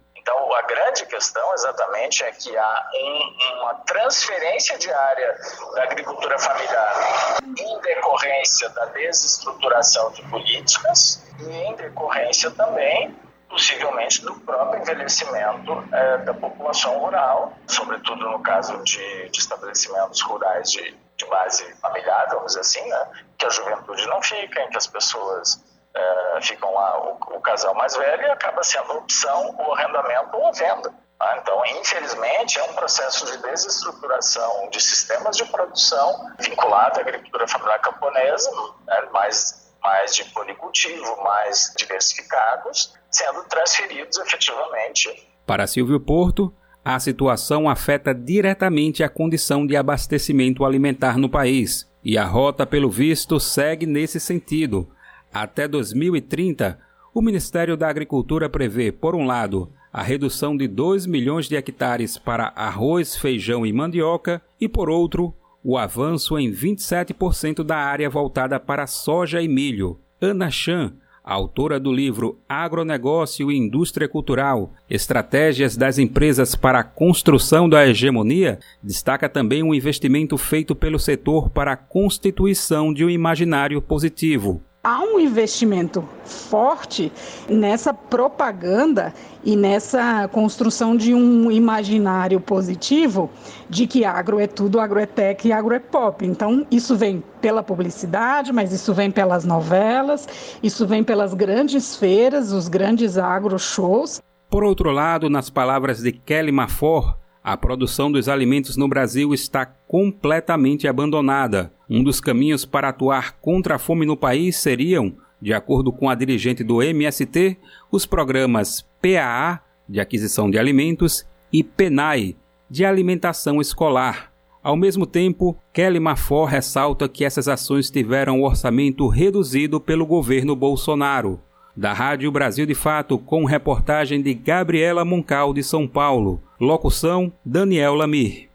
Grande questão exatamente é que há um, uma transferência de área da agricultura familiar em decorrência da desestruturação de políticas e em decorrência também possivelmente do próprio envelhecimento é, da população rural, sobretudo no caso de, de estabelecimentos rurais de, de, base familiar, vamos dizer assim, né? que a juventude não fica, em que as pessoas é, ficam lá, o, o, casal mais velho, e acaba sendo opção o arrendamento ou a venda. Tá? Então, infelizmente, é um processo de desestruturação de sistemas de produção vinculado à agricultura familiar camponesa, né? mais mais de policultivo, mais diversificados, sendo transferidos efetivamente. Para Silvio Porto, a situação afeta diretamente a condição de abastecimento alimentar no país, e a rota, pelo visto, segue nesse sentido. Até 2030, o Ministério da Agricultura prevê, por um lado, a redução de 2 milhões de hectares para arroz, feijão e mandioca, e por outro, o avanço em 27% da área voltada para soja e milho. Ana Chan, autora do livro Agronegócio e Indústria Cultural: Estratégias das Empresas para a Construção da Hegemonia, destaca também um investimento feito pelo setor para a constituição de um imaginário positivo há um investimento forte nessa propaganda e nessa construção de um imaginário positivo de que agro é tudo, agro é tech e agro é pop. Então, isso vem pela publicidade, mas isso vem pelas novelas, isso vem pelas grandes feiras, os grandes agro shows. Por outro lado, nas palavras de Kelly Mafor, a produção dos alimentos no Brasil está completamente abandonada. Um dos caminhos para atuar contra a fome no país seriam, de acordo com a dirigente do MST, os programas PAA, de aquisição de alimentos, e PENAI, de alimentação escolar. Ao mesmo tempo, Kelly Mafor ressalta que essas ações tiveram o orçamento reduzido pelo governo Bolsonaro. Da Rádio Brasil de Fato, com reportagem de Gabriela Moncal de São Paulo. Locução: Daniel Lamir.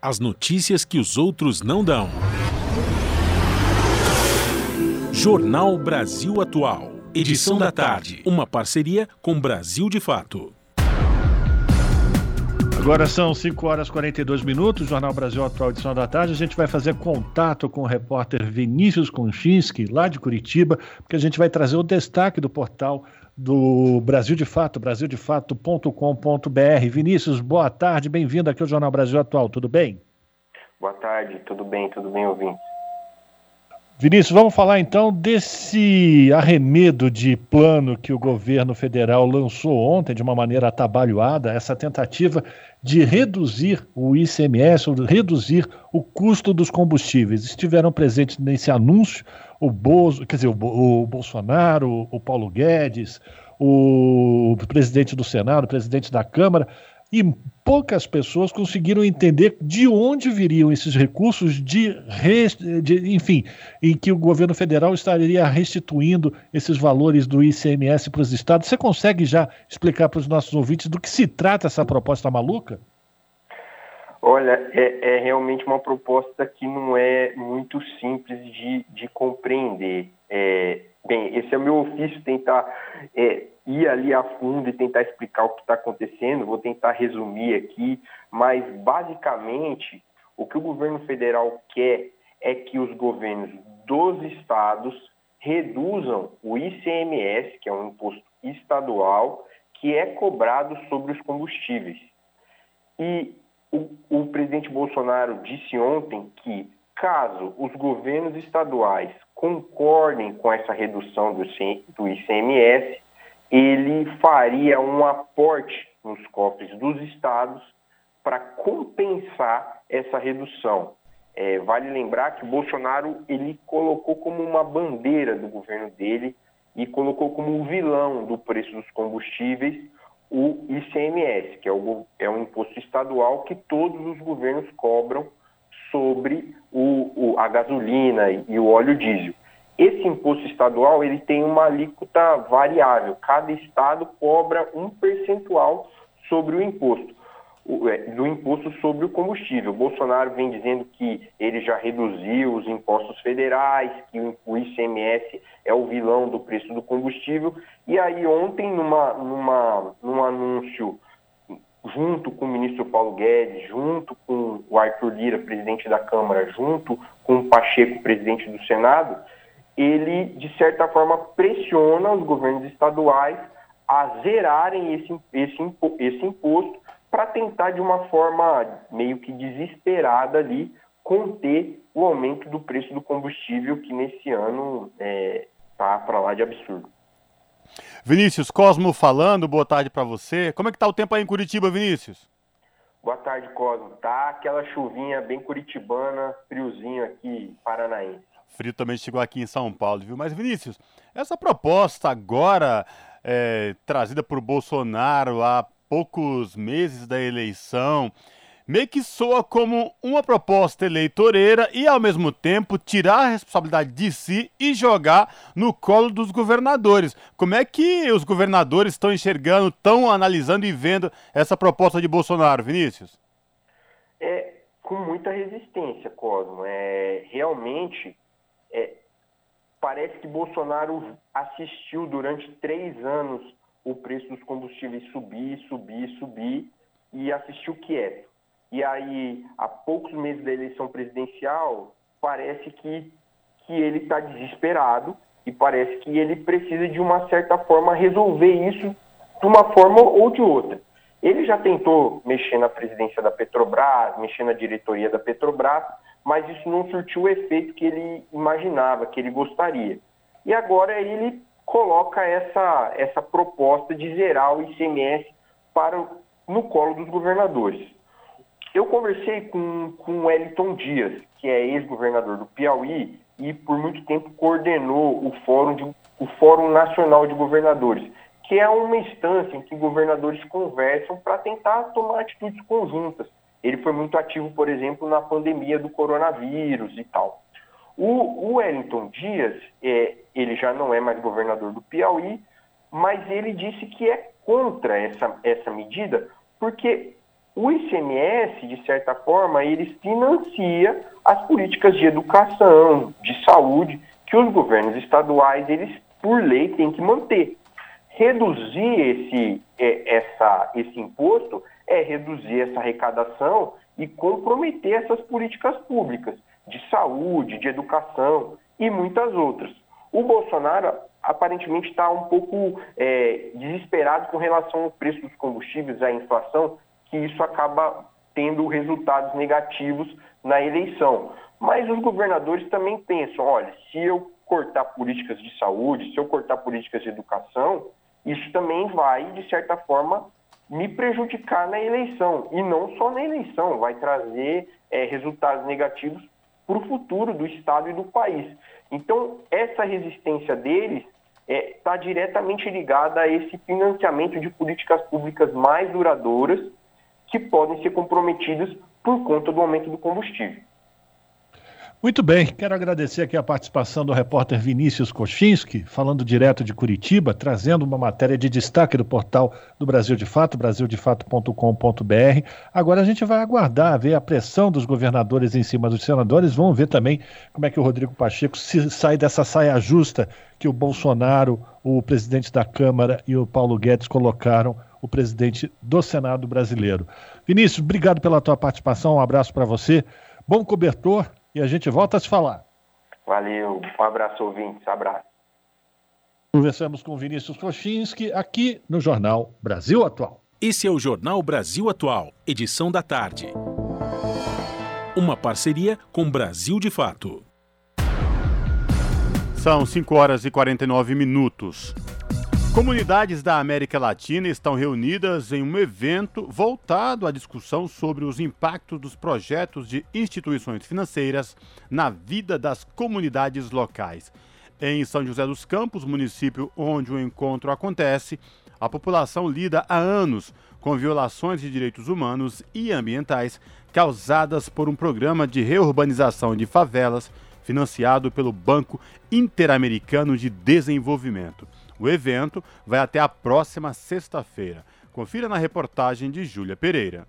As notícias que os outros não dão. Jornal Brasil Atual. Edição da tarde. Uma parceria com Brasil de Fato. Agora são 5 horas e 42 minutos, Jornal Brasil Atual, edição da tarde. A gente vai fazer contato com o repórter Vinícius Konchinski, lá de Curitiba, porque a gente vai trazer o destaque do portal do Brasil de Fato, brasildefato.com.br. Vinícius, boa tarde, bem-vindo aqui ao Jornal Brasil Atual, tudo bem? Boa tarde, tudo bem, tudo bem, ouvindo. Vinícius, vamos falar então desse arremedo de plano que o governo federal lançou ontem de uma maneira atabalhoada, essa tentativa de reduzir o ICMS, ou reduzir o custo dos combustíveis. Estiveram presentes nesse anúncio o Bozo, quer dizer, o, o Bolsonaro, o Paulo Guedes, o presidente do Senado, o presidente da Câmara, e poucas pessoas conseguiram entender de onde viriam esses recursos de, de, enfim, em que o governo federal estaria restituindo esses valores do ICMS para os estados. Você consegue já explicar para os nossos ouvintes do que se trata essa proposta maluca? Olha, é, é realmente uma proposta que não é muito simples de, de compreender. É, bem, esse é o meu ofício tentar é, ir ali a fundo e tentar explicar o que está acontecendo. Vou tentar resumir aqui, mas basicamente o que o governo federal quer é que os governos dos estados reduzam o ICMS, que é um imposto estadual, que é cobrado sobre os combustíveis. E o, o presidente Bolsonaro disse ontem que, caso os governos estaduais concordem com essa redução do, ICMS, ele faria um aporte nos cofres dos estados para compensar essa redução. É, vale lembrar que o Bolsonaro ele colocou como uma bandeira do governo dele e colocou como vilão do preço dos combustíveis o ICMS, que é, o, é um imposto estadual que todos os governos cobram sobre o, o, a gasolina e o óleo diesel. Esse imposto estadual ele tem uma alíquota variável. Cada estado cobra um percentual sobre o imposto, é, do imposto sobre o combustível. Bolsonaro vem dizendo que ele já reduziu os impostos federais, que o ICMS é o vilão do preço do combustível. E aí ontem, numa, numa, num anúncio junto com o ministro Paulo Guedes, junto com o Arthur Lira, presidente da Câmara, junto com o Pacheco, presidente do Senado, ele, de certa forma, pressiona os governos estaduais a zerarem esse, esse, esse imposto para tentar, de uma forma meio que desesperada ali, conter o aumento do preço do combustível, que nesse ano está é, tá para lá de absurdo. Vinícius Cosmo falando, boa tarde para você. Como é que tá o tempo aí em Curitiba, Vinícius? Boa tarde, Cosmo. Tá aquela chuvinha bem curitibana, friozinho aqui, paranaense. Frio também chegou aqui em São Paulo, viu? Mas, Vinícius, essa proposta agora é, trazida por Bolsonaro há poucos meses da eleição, meio que soa como uma proposta eleitoreira e, ao mesmo tempo, tirar a responsabilidade de si e jogar no colo dos governadores. Como é que os governadores estão enxergando, estão analisando e vendo essa proposta de Bolsonaro, Vinícius? É com muita resistência, Cosmo. É, realmente, é, parece que Bolsonaro assistiu durante três anos o preço dos combustíveis subir, subir, subir e assistiu quieto. E aí, há poucos meses da eleição presidencial, parece que, que ele está desesperado e parece que ele precisa, de uma certa forma, resolver isso de uma forma ou de outra. Ele já tentou mexer na presidência da Petrobras, mexer na diretoria da Petrobras, mas isso não surtiu o efeito que ele imaginava, que ele gostaria. E agora ele coloca essa, essa proposta de zerar o ICMS para, no colo dos governadores. Eu conversei com, com o Wellington Dias, que é ex-governador do Piauí e por muito tempo coordenou o Fórum, de, o Fórum Nacional de Governadores, que é uma instância em que governadores conversam para tentar tomar atitudes conjuntas. Ele foi muito ativo, por exemplo, na pandemia do coronavírus e tal. O, o Wellington Dias, é, ele já não é mais governador do Piauí, mas ele disse que é contra essa, essa medida, porque o ICMS, de certa forma, ele financia as políticas de educação, de saúde, que os governos estaduais, eles, por lei, têm que manter. Reduzir esse, é, essa, esse imposto é reduzir essa arrecadação e comprometer essas políticas públicas de saúde, de educação e muitas outras. O Bolsonaro aparentemente está um pouco é, desesperado com relação ao preço dos combustíveis, à inflação, que isso acaba tendo resultados negativos na eleição. Mas os governadores também pensam: olha, se eu cortar políticas de saúde, se eu cortar políticas de educação, isso também vai, de certa forma, me prejudicar na eleição. E não só na eleição, vai trazer é, resultados negativos para o futuro do Estado e do país. Então, essa resistência deles está é, tá diretamente ligada a esse financiamento de políticas públicas mais duradouras que podem ser comprometidas por conta do aumento do combustível. Muito bem, quero agradecer aqui a participação do repórter Vinícius Kochinski, falando direto de Curitiba, trazendo uma matéria de destaque do portal do Brasil de Fato, brasildefato.com.br. Agora a gente vai aguardar, ver a pressão dos governadores em cima dos senadores, vamos ver também como é que o Rodrigo Pacheco se sai dessa saia justa que o Bolsonaro, o presidente da Câmara e o Paulo Guedes colocaram o presidente do Senado brasileiro. Vinícius, obrigado pela tua participação, um abraço para você. Bom cobertor e a gente volta a se falar. Valeu, um abraço, ouvintes, abraço. Conversamos com Vinícius Kochinski aqui no Jornal Brasil Atual. Esse é o Jornal Brasil Atual, edição da tarde. Uma parceria com Brasil de Fato. São 5 horas e 49 minutos. Comunidades da América Latina estão reunidas em um evento voltado à discussão sobre os impactos dos projetos de instituições financeiras na vida das comunidades locais. Em São José dos Campos, município onde o encontro acontece, a população lida há anos com violações de direitos humanos e ambientais causadas por um programa de reurbanização de favelas financiado pelo Banco Interamericano de Desenvolvimento. O evento vai até a próxima sexta-feira. Confira na reportagem de Júlia Pereira.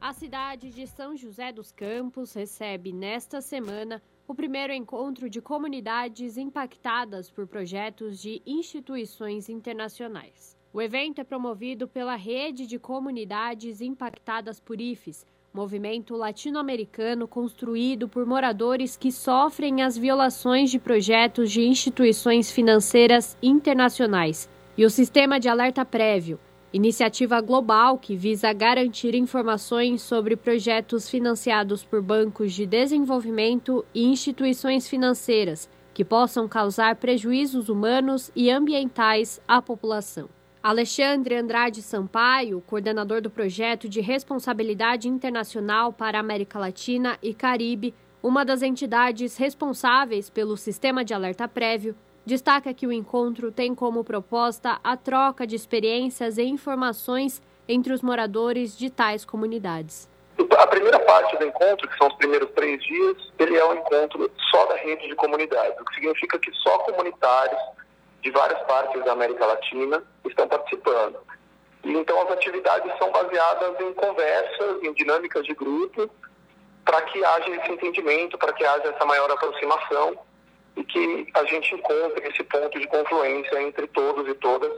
A cidade de São José dos Campos recebe nesta semana o primeiro encontro de comunidades impactadas por projetos de instituições internacionais. O evento é promovido pela Rede de Comunidades Impactadas por IFES, movimento latino-americano construído por moradores que sofrem as violações de projetos de instituições financeiras internacionais, e o Sistema de Alerta Prévio, iniciativa global que visa garantir informações sobre projetos financiados por bancos de desenvolvimento e instituições financeiras que possam causar prejuízos humanos e ambientais à população. Alexandre Andrade Sampaio, coordenador do projeto de responsabilidade internacional para América Latina e Caribe, uma das entidades responsáveis pelo sistema de alerta prévio, destaca que o encontro tem como proposta a troca de experiências e informações entre os moradores de tais comunidades. A primeira parte do encontro, que são os primeiros três dias, ele é um encontro só da rede de comunidades, o que significa que só comunitários de várias partes da América Latina estão participando. E então as atividades são baseadas em conversas, em dinâmicas de grupo, para que haja esse entendimento, para que haja essa maior aproximação e que a gente encontre esse ponto de confluência entre todos e todas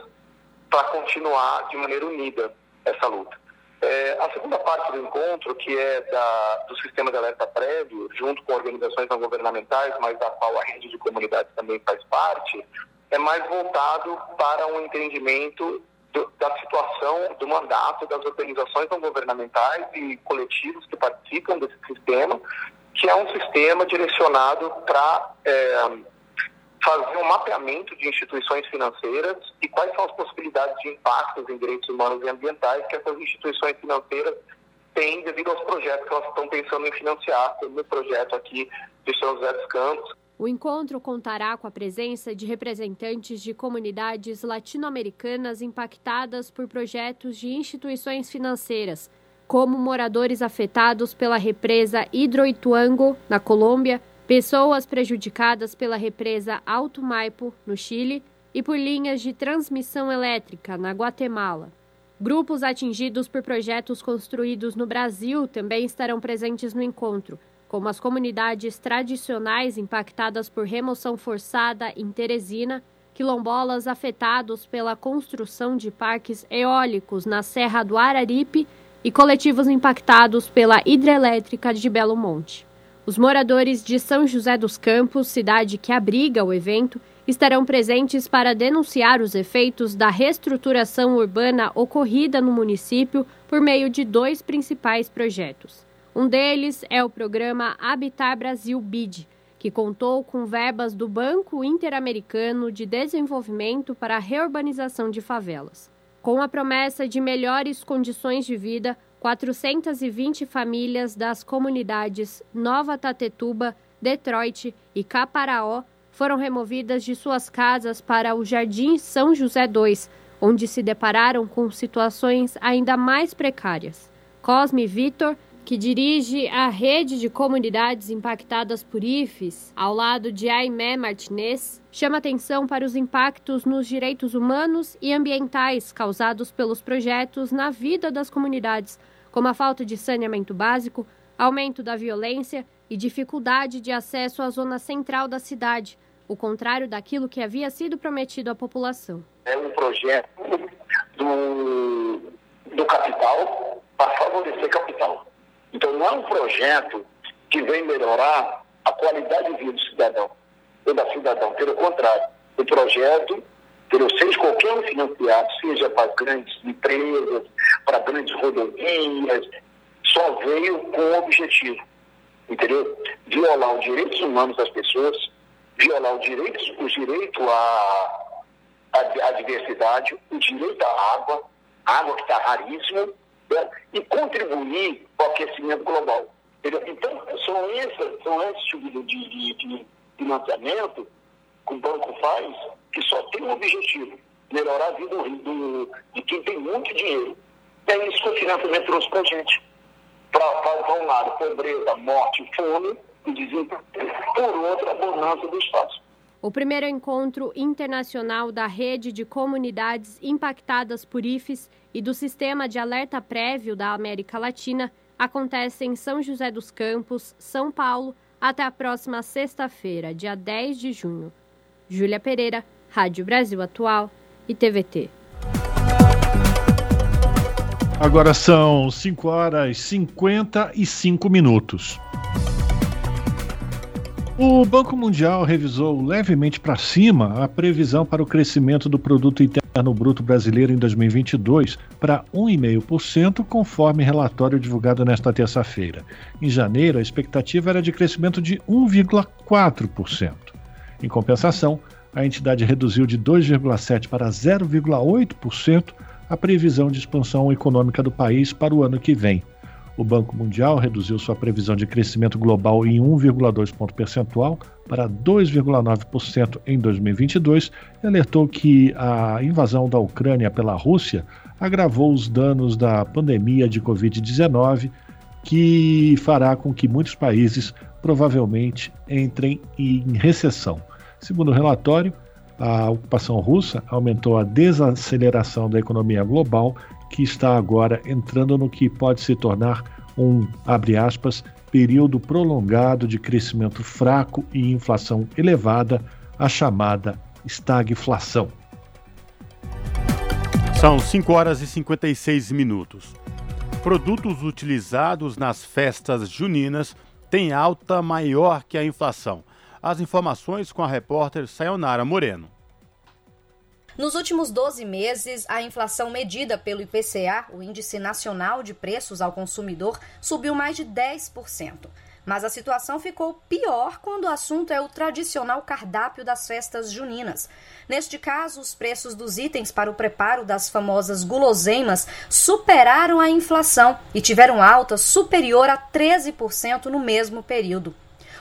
para continuar de maneira unida essa luta. É, a segunda parte do encontro, que é da, do sistema de alerta prévio, junto com organizações não governamentais, mas da qual a rede de comunidades também faz parte, é mais voltado para um entendimento do, da situação, do mandato das organizações não governamentais e coletivos que participam desse sistema que é um sistema direcionado para é, fazer um mapeamento de instituições financeiras e quais são as possibilidades de impactos em direitos humanos e ambientais que essas instituições financeiras têm devido aos projetos que elas estão pensando em financiar, como o projeto aqui de São José dos Campos. O encontro contará com a presença de representantes de comunidades latino-americanas impactadas por projetos de instituições financeiras, como moradores afetados pela represa Hidroituango, na Colômbia, pessoas prejudicadas pela represa Alto Maipo, no Chile, e por linhas de transmissão elétrica, na Guatemala. Grupos atingidos por projetos construídos no Brasil também estarão presentes no encontro, como as comunidades tradicionais impactadas por remoção forçada em Teresina, quilombolas afetados pela construção de parques eólicos na Serra do Araripe e coletivos impactados pela hidrelétrica de Belo Monte. Os moradores de São José dos Campos, cidade que abriga o evento, estarão presentes para denunciar os efeitos da reestruturação urbana ocorrida no município por meio de dois principais projetos. Um deles é o programa Habitar Brasil BID, que contou com verbas do Banco Interamericano de Desenvolvimento para a Reurbanização de Favelas. Com a promessa de melhores condições de vida, 420 famílias das comunidades Nova Tatetuba, Detroit e Caparaó foram removidas de suas casas para o Jardim São José II, onde se depararam com situações ainda mais precárias. Cosme Vitor que dirige a rede de comunidades impactadas por IFES, ao lado de Aimé Martinez, chama atenção para os impactos nos direitos humanos e ambientais causados pelos projetos na vida das comunidades, como a falta de saneamento básico, aumento da violência e dificuldade de acesso à zona central da cidade, o contrário daquilo que havia sido prometido à população. É um projeto do, do capital para favorecer capital. Então, não é um projeto que vem melhorar a qualidade de vida do cidadão ou da cidadã. Pelo contrário, o projeto, pelo seja qualquer um financiado, seja para grandes empresas, para grandes rodovias, só veio com o objetivo, entendeu? Violar os direitos humanos das pessoas, violar o direito, o direito à, à, à diversidade, o direito à água, água que está raríssima, né? e contribuir para o aquecimento global. Então, são esses, são esses tipos de, de, de financiamento que o banco faz, que só tem um objetivo, melhorar a vida do, de quem tem muito dinheiro. É isso que o financiamento trouxe para a gente. Para um lado, pobreza, morte, fome e desemprego. Por outro, a bonança do espaço. O primeiro encontro internacional da rede de comunidades impactadas por IFES e do Sistema de Alerta Prévio da América Latina acontece em São José dos Campos, São Paulo, até a próxima sexta-feira, dia 10 de junho. Júlia Pereira, Rádio Brasil Atual e TVT. Agora são 5 horas e 55 minutos. O Banco Mundial revisou levemente para cima a previsão para o crescimento do produto interno bruto brasileiro em 2022 para 1,5%, conforme relatório divulgado nesta terça-feira. Em janeiro, a expectativa era de crescimento de 1,4%. Em compensação, a entidade reduziu de 2,7 para 0,8% a previsão de expansão econômica do país para o ano que vem. O Banco Mundial reduziu sua previsão de crescimento global em 1,2 ponto percentual para 2,9% em 2022 e alertou que a invasão da Ucrânia pela Rússia agravou os danos da pandemia de Covid-19, que fará com que muitos países provavelmente entrem em recessão. Segundo o relatório, a ocupação russa aumentou a desaceleração da economia global que está agora entrando no que pode se tornar um, abre aspas, período prolongado de crescimento fraco e inflação elevada, a chamada estagflação. São 5 horas e 56 minutos. Produtos utilizados nas festas juninas têm alta maior que a inflação. As informações com a repórter Sayonara Moreno. Nos últimos 12 meses, a inflação medida pelo IPCA, o Índice Nacional de Preços ao Consumidor, subiu mais de 10%. Mas a situação ficou pior quando o assunto é o tradicional cardápio das festas juninas. Neste caso, os preços dos itens para o preparo das famosas guloseimas superaram a inflação e tiveram alta superior a 13% no mesmo período.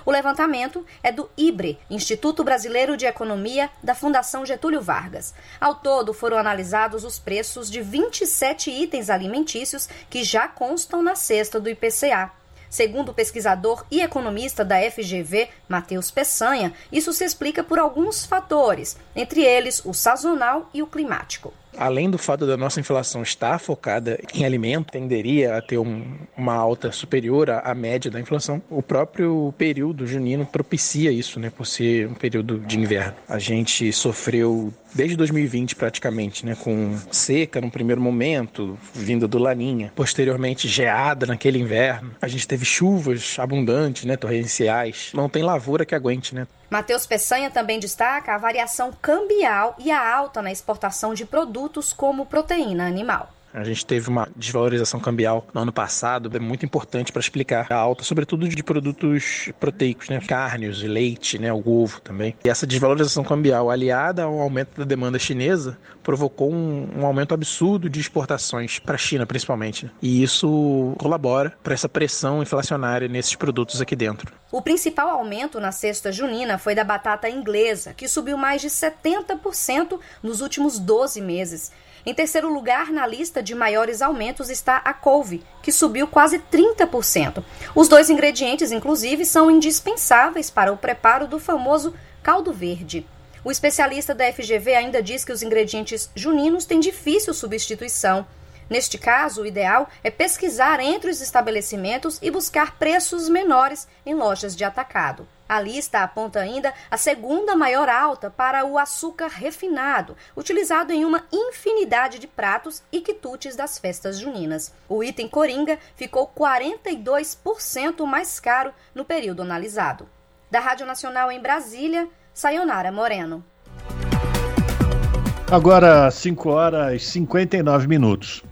O levantamento é do IBRE, Instituto Brasileiro de Economia da Fundação Getúlio Vargas. Ao todo, foram analisados os preços de 27 itens alimentícios que já constam na cesta do IPCA. Segundo o pesquisador e economista da FGV, Matheus Peçanha, isso se explica por alguns fatores, entre eles o sazonal e o climático além do fato da nossa inflação estar focada em alimento, tenderia a ter um, uma alta superior à, à, média da inflação, o próprio período junino propicia isso, né, por ser um período de inverno. A gente sofreu desde 2020 praticamente, né, com seca no primeiro momento, vindo do Laninha, posteriormente geada naquele inverno. A gente teve chuvas abundantes, né, torrenciais. Não tem lavoura que aguente, né? Matheus Peçanha também destaca a variação cambial e a alta na exportação de produtos como proteína animal. A gente teve uma desvalorização cambial no ano passado, é muito importante para explicar a alta, sobretudo de produtos proteicos, né? Carnes, leite, né? O ovo também. E essa desvalorização cambial, aliada ao aumento da demanda chinesa, provocou um, um aumento absurdo de exportações para a China, principalmente. Né? E isso colabora para essa pressão inflacionária nesses produtos aqui dentro. O principal aumento na cesta junina foi da batata inglesa, que subiu mais de 70% nos últimos 12 meses. Em terceiro lugar na lista de maiores aumentos está a couve, que subiu quase 30%. Os dois ingredientes, inclusive, são indispensáveis para o preparo do famoso caldo verde. O especialista da FGV ainda diz que os ingredientes juninos têm difícil substituição. Neste caso, o ideal é pesquisar entre os estabelecimentos e buscar preços menores em lojas de atacado. A lista aponta ainda a segunda maior alta para o açúcar refinado, utilizado em uma infinidade de pratos e quitutes das festas juninas. O item coringa ficou 42% mais caro no período analisado. Da Rádio Nacional em Brasília, Sayonara Moreno. Agora, 5 horas e 59 minutos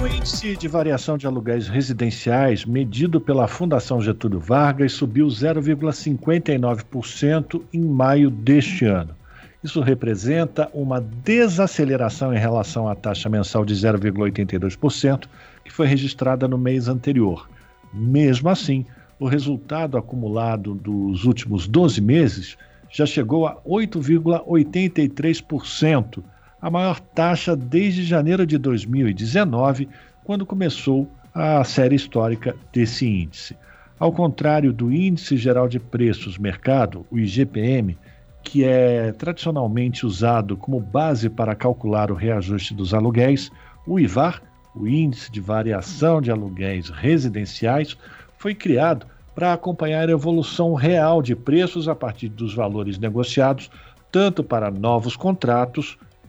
o índice de variação de aluguéis residenciais, medido pela Fundação Getúlio Vargas, subiu 0,59% em maio deste ano. Isso representa uma desaceleração em relação à taxa mensal de 0,82%, que foi registrada no mês anterior. Mesmo assim, o resultado acumulado dos últimos 12 meses já chegou a 8,83%, a maior taxa desde janeiro de 2019, quando começou a série histórica desse índice. Ao contrário do Índice Geral de Preços Mercado, o IGPM, que é tradicionalmente usado como base para calcular o reajuste dos aluguéis, o IVAR, o Índice de Variação de Aluguéis Residenciais, foi criado para acompanhar a evolução real de preços a partir dos valores negociados, tanto para novos contratos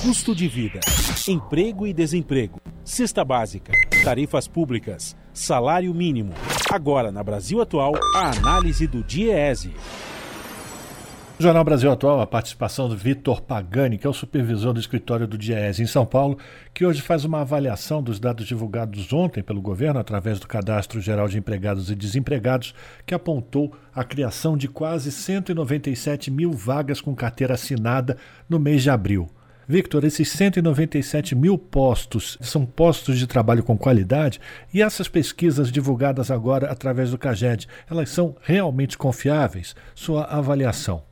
Custo de vida, emprego e desemprego, cesta básica, tarifas públicas, salário mínimo. Agora na Brasil Atual, a análise do DIEESE. No Jornal Brasil Atual, a participação do Vitor Pagani, que é o supervisor do escritório do DIES em São Paulo, que hoje faz uma avaliação dos dados divulgados ontem pelo governo através do Cadastro Geral de Empregados e Desempregados, que apontou a criação de quase 197 mil vagas com carteira assinada no mês de abril. Victor, esses 197 mil postos são postos de trabalho com qualidade e essas pesquisas divulgadas agora através do CAGED, elas são realmente confiáveis? Sua avaliação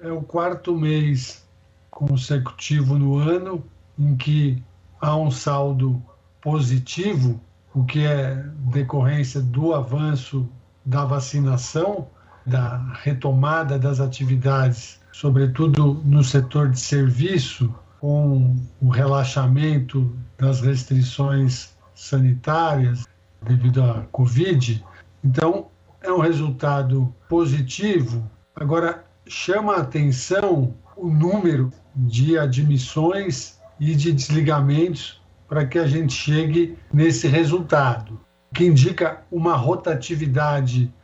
é o quarto mês consecutivo no ano em que há um saldo positivo, o que é decorrência do avanço da vacinação, da retomada das atividades, sobretudo no setor de serviço, com o relaxamento das restrições sanitárias devido à Covid. Então, é um resultado positivo. Agora, chama a atenção o número de admissões e de desligamentos para que a gente chegue nesse resultado, que indica uma rotatividade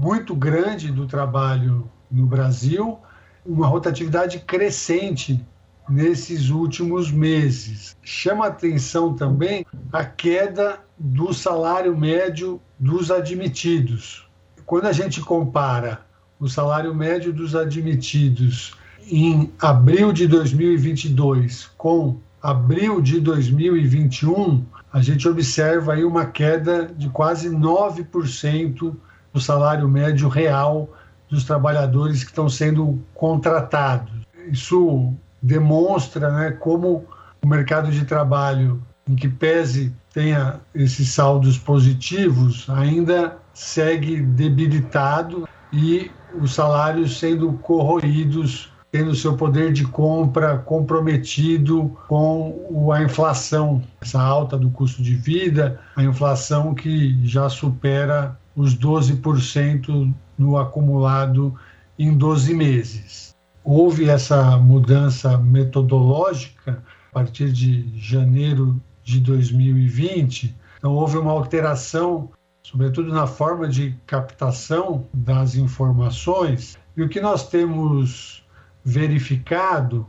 muito grande do trabalho no Brasil, uma rotatividade crescente nesses últimos meses. Chama atenção também a queda do salário médio dos admitidos. Quando a gente compara o salário médio dos admitidos em abril de 2022 com abril de 2021, a gente observa aí uma queda de quase 9% do salário médio real dos trabalhadores que estão sendo contratados. Isso demonstra né, como o mercado de trabalho, em que pese tenha esses saldos positivos, ainda segue debilitado e os salários sendo corroídos, tendo seu poder de compra comprometido com a inflação, essa alta do custo de vida, a inflação que já supera os 12% no acumulado em 12 meses. Houve essa mudança metodológica a partir de janeiro de 2020, então houve uma alteração sobretudo na forma de captação das informações. E o que nós temos verificado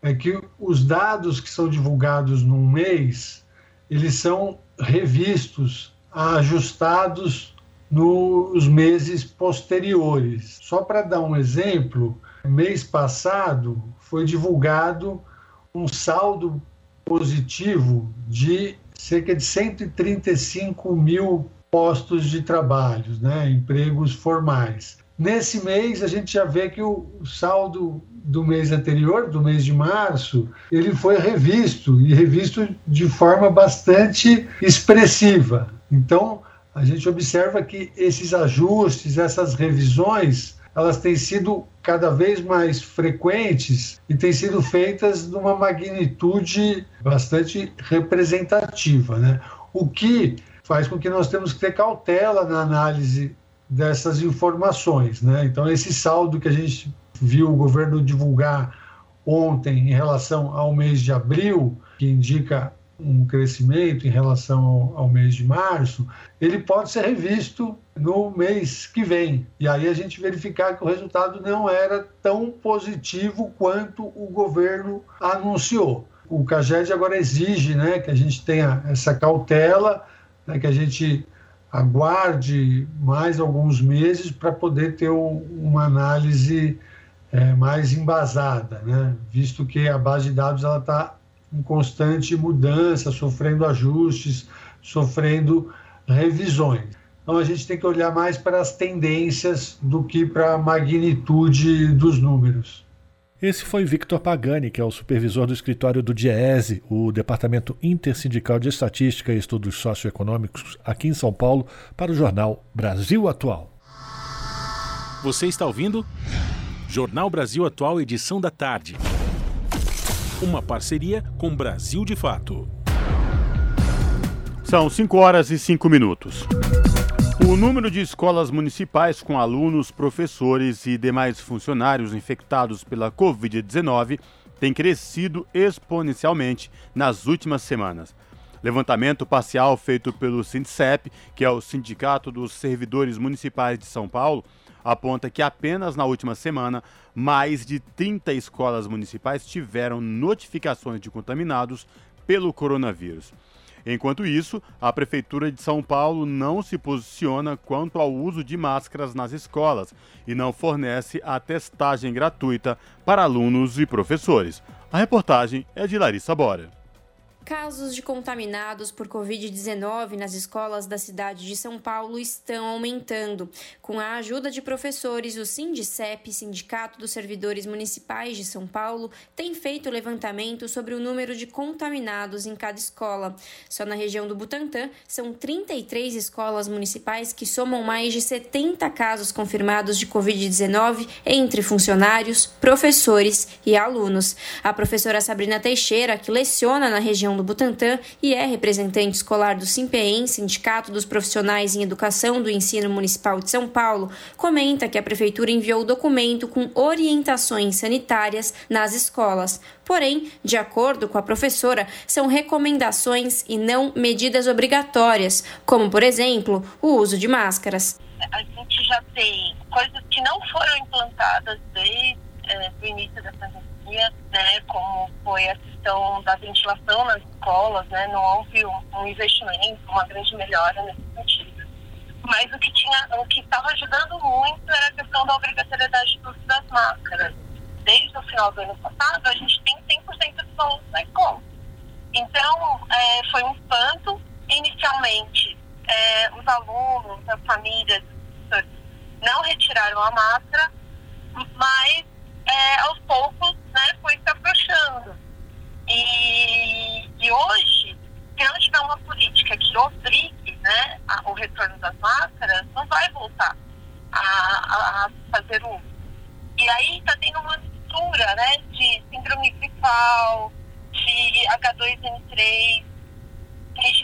é que os dados que são divulgados num mês, eles são revistos, ajustados nos meses posteriores. Só para dar um exemplo, mês passado foi divulgado um saldo positivo de cerca de 135 mil postos de trabalho, né, empregos formais. Nesse mês, a gente já vê que o saldo do mês anterior, do mês de março, ele foi revisto e revisto de forma bastante expressiva. Então, a gente observa que esses ajustes, essas revisões, elas têm sido cada vez mais frequentes e têm sido feitas numa magnitude bastante representativa, né? O que faz com que nós temos que ter cautela na análise dessas informações. Né? Então, esse saldo que a gente viu o governo divulgar ontem em relação ao mês de abril, que indica um crescimento em relação ao, mês de março, ele pode ser revisto no mês que vem. E aí a gente verificar que o resultado não era tão positivo quanto o governo anunciou. O CAGED agora exige né, que a gente tenha essa cautela, né, que a gente aguarde mais alguns meses para poder ter uma análise é, mais embasada, né? visto que a base de dados está em constante mudança, sofrendo ajustes, sofrendo revisões. Então a gente tem que olhar mais para as tendências do que para a magnitude dos números. Esse foi Victor Pagani, que é o supervisor do escritório do DIEESE, o Departamento Intersindical de Estatística e Estudos Socioeconômicos, aqui em São Paulo, para o jornal Brasil Atual. Você está ouvindo? Jornal Brasil Atual, edição da tarde. Uma parceria com Brasil de Fato. São 5 horas e 5 minutos. O número de escolas municipais com alunos, professores e demais funcionários infectados pela Covid-19 tem crescido exponencialmente nas últimas semanas. Levantamento parcial feito pelo SINDCEP, que é o Sindicato dos Servidores Municipais de São Paulo, aponta que apenas na última semana, mais de 30 escolas municipais tiveram notificações de contaminados pelo coronavírus. Enquanto isso, a Prefeitura de São Paulo não se posiciona quanto ao uso de máscaras nas escolas e não fornece a testagem gratuita para alunos e professores. A reportagem é de Larissa Bora. Casos de contaminados por Covid-19 nas escolas da cidade de São Paulo estão aumentando. Com a ajuda de professores, o Sindicep, Sindicato dos Servidores Municipais de São Paulo, tem feito levantamento sobre o número de contaminados em cada escola. Só na região do Butantã, são 33 escolas municipais que somam mais de 70 casos confirmados de Covid-19 entre funcionários, professores e alunos. A professora Sabrina Teixeira, que leciona na região do Butantã e é representante escolar do SIMPEEM, Sindicato dos Profissionais em Educação do Ensino Municipal de São Paulo, comenta que a prefeitura enviou o documento com orientações sanitárias nas escolas. Porém, de acordo com a professora, são recomendações e não medidas obrigatórias, como, por exemplo, o uso de máscaras. A gente já tem coisas que não foram implantadas desde é, o início da pandemia, né, como foi a questão da ventilação nas escolas, né, não houve um, um investimento, uma grande melhora nesse sentido. Mas o que tinha, o que estava ajudando muito era a questão da obrigatoriedade do uso das máscaras. Desde o final do ano passado, a gente tem 100% dos alunos na escola. Então, é, foi um espanto. Inicialmente, é, os alunos, as famílias, não retiraram a máscara, mas é, aos poucos né, foi se afrouxando. E, e hoje, se não tiver uma política que obrigue né, a, o retorno das máscaras, não vai voltar a, a, a fazer uso. E aí está tendo uma mistura né, de síndrome gripal, de H2N3,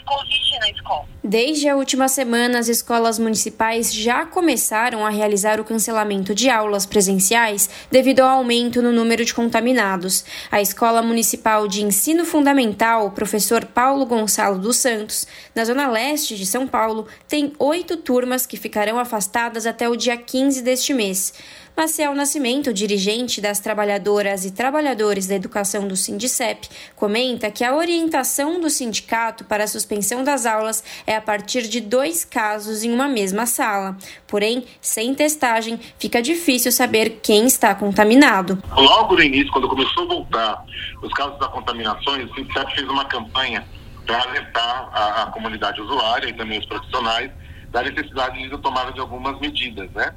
Covid na escola. Desde a última semana, as escolas municipais já começaram a realizar o cancelamento de aulas presenciais devido ao aumento no número de contaminados. A Escola Municipal de Ensino Fundamental, professor Paulo Gonçalo dos Santos, na zona leste de São Paulo, tem oito turmas que ficarão afastadas até o dia 15 deste mês. Maciel Nascimento, dirigente das trabalhadoras e trabalhadores da educação do Sindicep, comenta que a orientação do sindicato para a suspensão das aulas é a partir de dois casos em uma mesma sala. Porém, sem testagem, fica difícil saber quem está contaminado. Logo no início, quando começou a voltar os casos da contaminação, o Sindicep fez uma campanha para alertar a, a comunidade usuária e também os profissionais da necessidade de tomada de algumas medidas, né?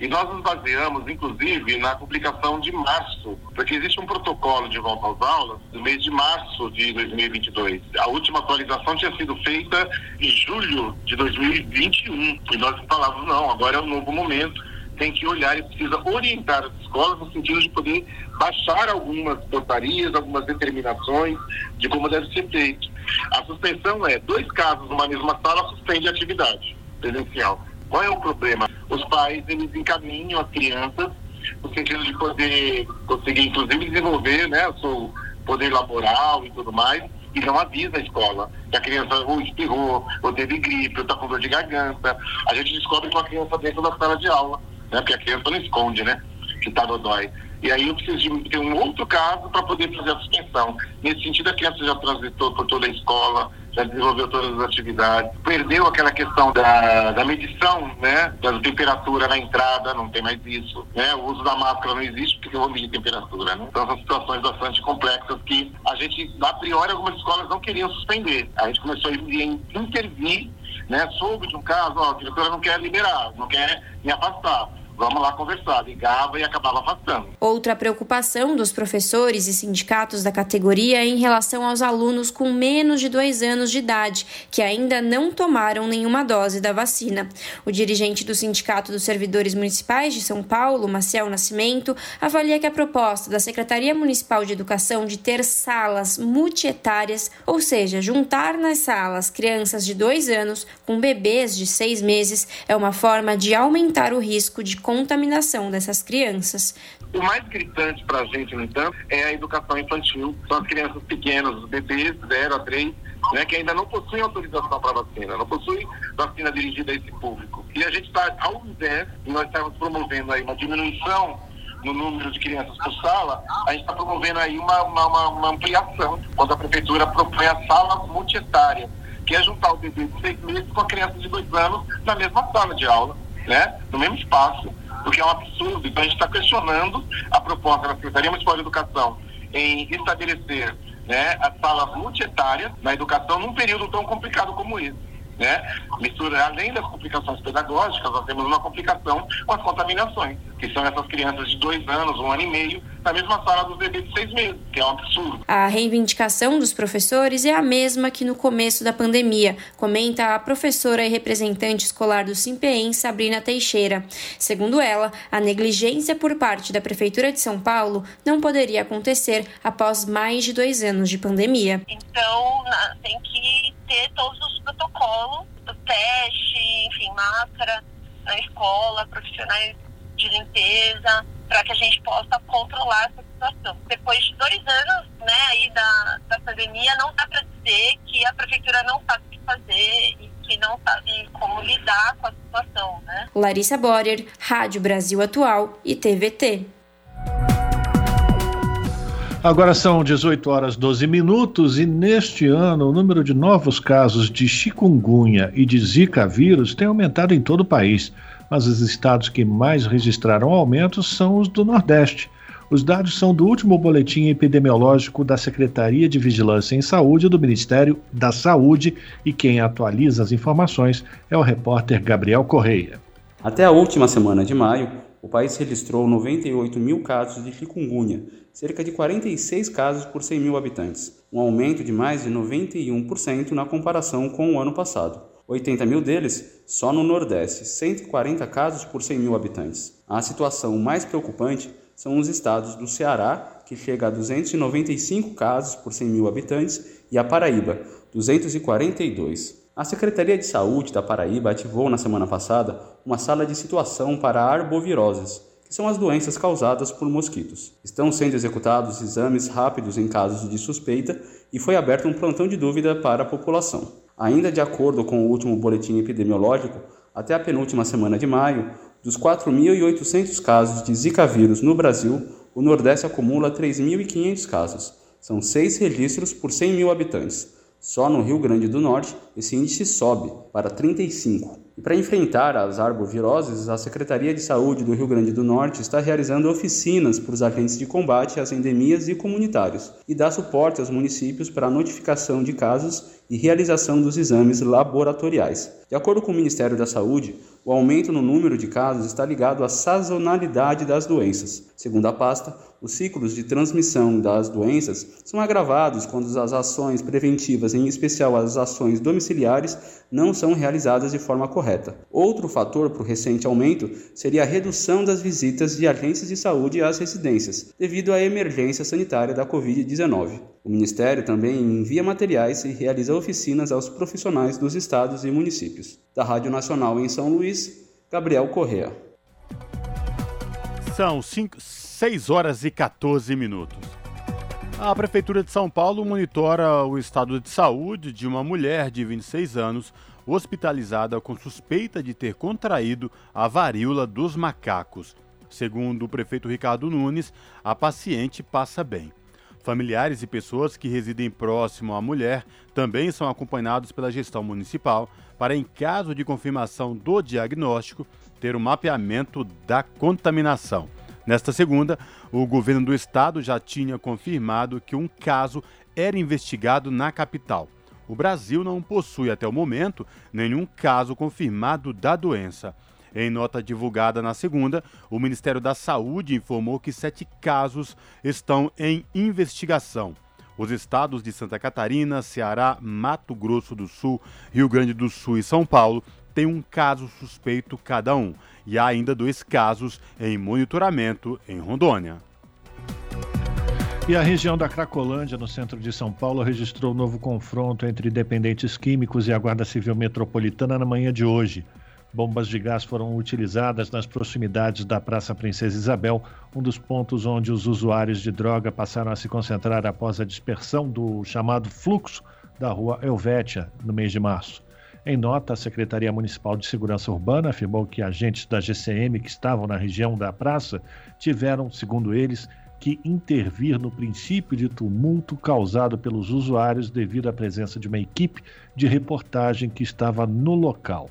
E nós nos baseamos, inclusive, na publicação de março, porque existe um protocolo de volta às aulas do mês de março de 2022. A última atualização tinha sido feita em julho de 2021. E nós falávamos, não, agora é um novo momento, tem que olhar e precisa orientar as escolas no sentido de poder baixar algumas portarias, algumas determinações de como deve ser feito. A suspensão é dois casos numa mesma sala suspende a atividade presencial. Qual é o problema? Os pais, eles encaminham as crianças no sentido de poder conseguir, inclusive, desenvolver né, o seu poder laboral e tudo mais, e não avisa a escola que a criança ou espirrou, ou teve gripe, ou está com dor de garganta. A gente descobre com a criança dentro da sala de aula, né? Porque a criança não esconde, né? Que está dodói. E aí eu preciso de ter um outro caso para poder fazer a suspensão. Nesse sentido, a criança já transitou por toda a escola, já desenvolveu todas as atividades, perdeu aquela questão da, da medição, né, da temperatura na entrada, não tem mais isso, né, o uso da máscara não existe porque eu vou medir temperatura, né? Então são situações bastante complexas que a gente, a priori, algumas escolas não queriam suspender. A gente começou a intervir, né, soube de um caso, ó, a diretora não quer liberar, não quer me afastar vamos lá conversar. Ligava e acabava afastando. Outra preocupação dos professores e sindicatos da categoria é em relação aos alunos com menos de dois anos de idade, que ainda não tomaram nenhuma dose da vacina. O dirigente do Sindicato dos Servidores Municipais de São Paulo, Maciel Nascimento, avalia que a proposta da Secretaria Municipal de Educação de ter salas multietárias, ou seja, juntar nas salas crianças de dois anos com bebês de seis meses, é uma forma de aumentar o risco de contaminação dessas crianças. O mais gritante para a gente, no entanto, é a educação infantil. São as crianças pequenas, os bebês 0 a 3, né, que ainda não possuem autorização para vacina, não possuem vacina dirigida a esse público. E a gente está, ao invés de nós estamos promovendo aí uma diminuição no número de crianças por sala, a gente está promovendo aí uma, uma, uma, ampliação, quando a prefeitura propõe a sala multietária, que é juntar o bebê de seis meses com a criança de dois anos na mesma sala de aula, né, no mesmo espaço o que é um absurdo. Então a gente está questionando a proposta da Secretaria Municipal de Educação em estabelecer né, as salas multietárias na educação num período tão complicado como esse. Né? Mistura, além das complicações pedagógicas, nós temos uma complicação com as contaminações, que são essas crianças de dois anos, um ano e meio, na mesma sala dos bebês de seis meses, que é um absurdo. A reivindicação dos professores é a mesma que no começo da pandemia, comenta a professora e representante escolar do Simpem, Sabrina Teixeira. Segundo ela, a negligência por parte da Prefeitura de São Paulo não poderia acontecer após mais de dois anos de pandemia. Então, tem que ter todos os protocolos, o teste, enfim, máscara na escola, profissionais de limpeza, para que a gente possa controlar essa situação. Depois de dois anos né, aí da, da pandemia, não dá para dizer que a prefeitura não sabe o que fazer e que não sabe como lidar com a situação. Né? Larissa Borer, Rádio Brasil Atual e TVT. Agora são 18 horas 12 minutos e neste ano o número de novos casos de chikungunya e de zika vírus tem aumentado em todo o país, mas os estados que mais registraram aumentos são os do Nordeste. Os dados são do último boletim epidemiológico da Secretaria de Vigilância em Saúde do Ministério da Saúde e quem atualiza as informações é o repórter Gabriel Correia. Até a última semana de maio, o país registrou 98 mil casos de chikungunya, cerca de 46 casos por 100 mil habitantes, um aumento de mais de 91% na comparação com o ano passado. 80 mil deles só no Nordeste, 140 casos por 100 mil habitantes. A situação mais preocupante são os estados do Ceará, que chega a 295 casos por 100 mil habitantes, e a Paraíba, 242. A Secretaria de Saúde da Paraíba ativou na semana passada uma sala de situação para arboviroses, que são as doenças causadas por mosquitos. Estão sendo executados exames rápidos em casos de suspeita e foi aberto um plantão de dúvida para a população. Ainda de acordo com o último boletim epidemiológico, até a penúltima semana de maio, dos 4.800 casos de Zika vírus no Brasil, o Nordeste acumula 3.500 casos. São seis registros por 100 mil habitantes. Só no Rio Grande do Norte, esse índice sobe para 35. Para enfrentar as arboviroses, a Secretaria de Saúde do Rio Grande do Norte está realizando oficinas para os agentes de combate às endemias e comunitários e dá suporte aos municípios para a notificação de casos e realização dos exames laboratoriais. De acordo com o Ministério da Saúde, o aumento no número de casos está ligado à sazonalidade das doenças. Segundo a pasta, os ciclos de transmissão das doenças são agravados quando as ações preventivas, em especial as ações domiciliares, não são realizadas de forma correta. Outro fator para o recente aumento seria a redução das visitas de agências de saúde às residências, devido à emergência sanitária da Covid-19. O Ministério também envia materiais e realiza oficinas aos profissionais dos estados e municípios. Da Rádio Nacional em São Luís, Gabriel Correa. São 6 horas e 14 minutos. A Prefeitura de São Paulo monitora o estado de saúde de uma mulher de 26 anos hospitalizada com suspeita de ter contraído a varíola dos macacos. Segundo o prefeito Ricardo Nunes, a paciente passa bem. Familiares e pessoas que residem próximo à mulher também são acompanhados pela gestão municipal para, em caso de confirmação do diagnóstico, ter o um mapeamento da contaminação. Nesta segunda, o governo do estado já tinha confirmado que um caso era investigado na capital. O Brasil não possui até o momento nenhum caso confirmado da doença. Em nota divulgada na segunda, o Ministério da Saúde informou que sete casos estão em investigação. Os estados de Santa Catarina, Ceará, Mato Grosso do Sul, Rio Grande do Sul e São Paulo têm um caso suspeito cada um e há ainda dois casos em monitoramento em Rondônia. E a região da Cracolândia, no centro de São Paulo, registrou um novo confronto entre dependentes químicos e a Guarda Civil Metropolitana na manhã de hoje. Bombas de gás foram utilizadas nas proximidades da Praça Princesa Isabel, um dos pontos onde os usuários de droga passaram a se concentrar após a dispersão do chamado fluxo da rua Helvétia, no mês de março. Em nota, a Secretaria Municipal de Segurança Urbana afirmou que agentes da GCM que estavam na região da praça tiveram, segundo eles, que intervir no princípio de tumulto causado pelos usuários devido à presença de uma equipe de reportagem que estava no local.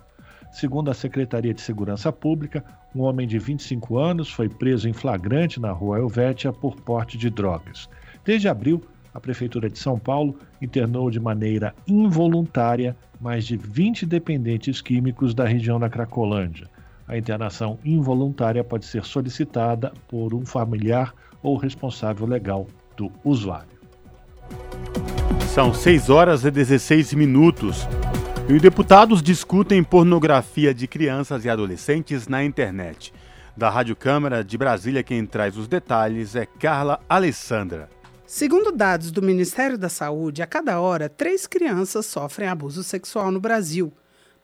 Segundo a Secretaria de Segurança Pública, um homem de 25 anos foi preso em flagrante na rua Helvétia por porte de drogas. Desde abril, a Prefeitura de São Paulo internou de maneira involuntária mais de 20 dependentes químicos da região da Cracolândia. A internação involuntária pode ser solicitada por um familiar ou responsável legal do usuário. São 6 horas e 16 minutos. E deputados discutem pornografia de crianças e adolescentes na internet. Da Rádio Câmara de Brasília, quem traz os detalhes é Carla Alessandra. Segundo dados do Ministério da Saúde, a cada hora, três crianças sofrem abuso sexual no Brasil.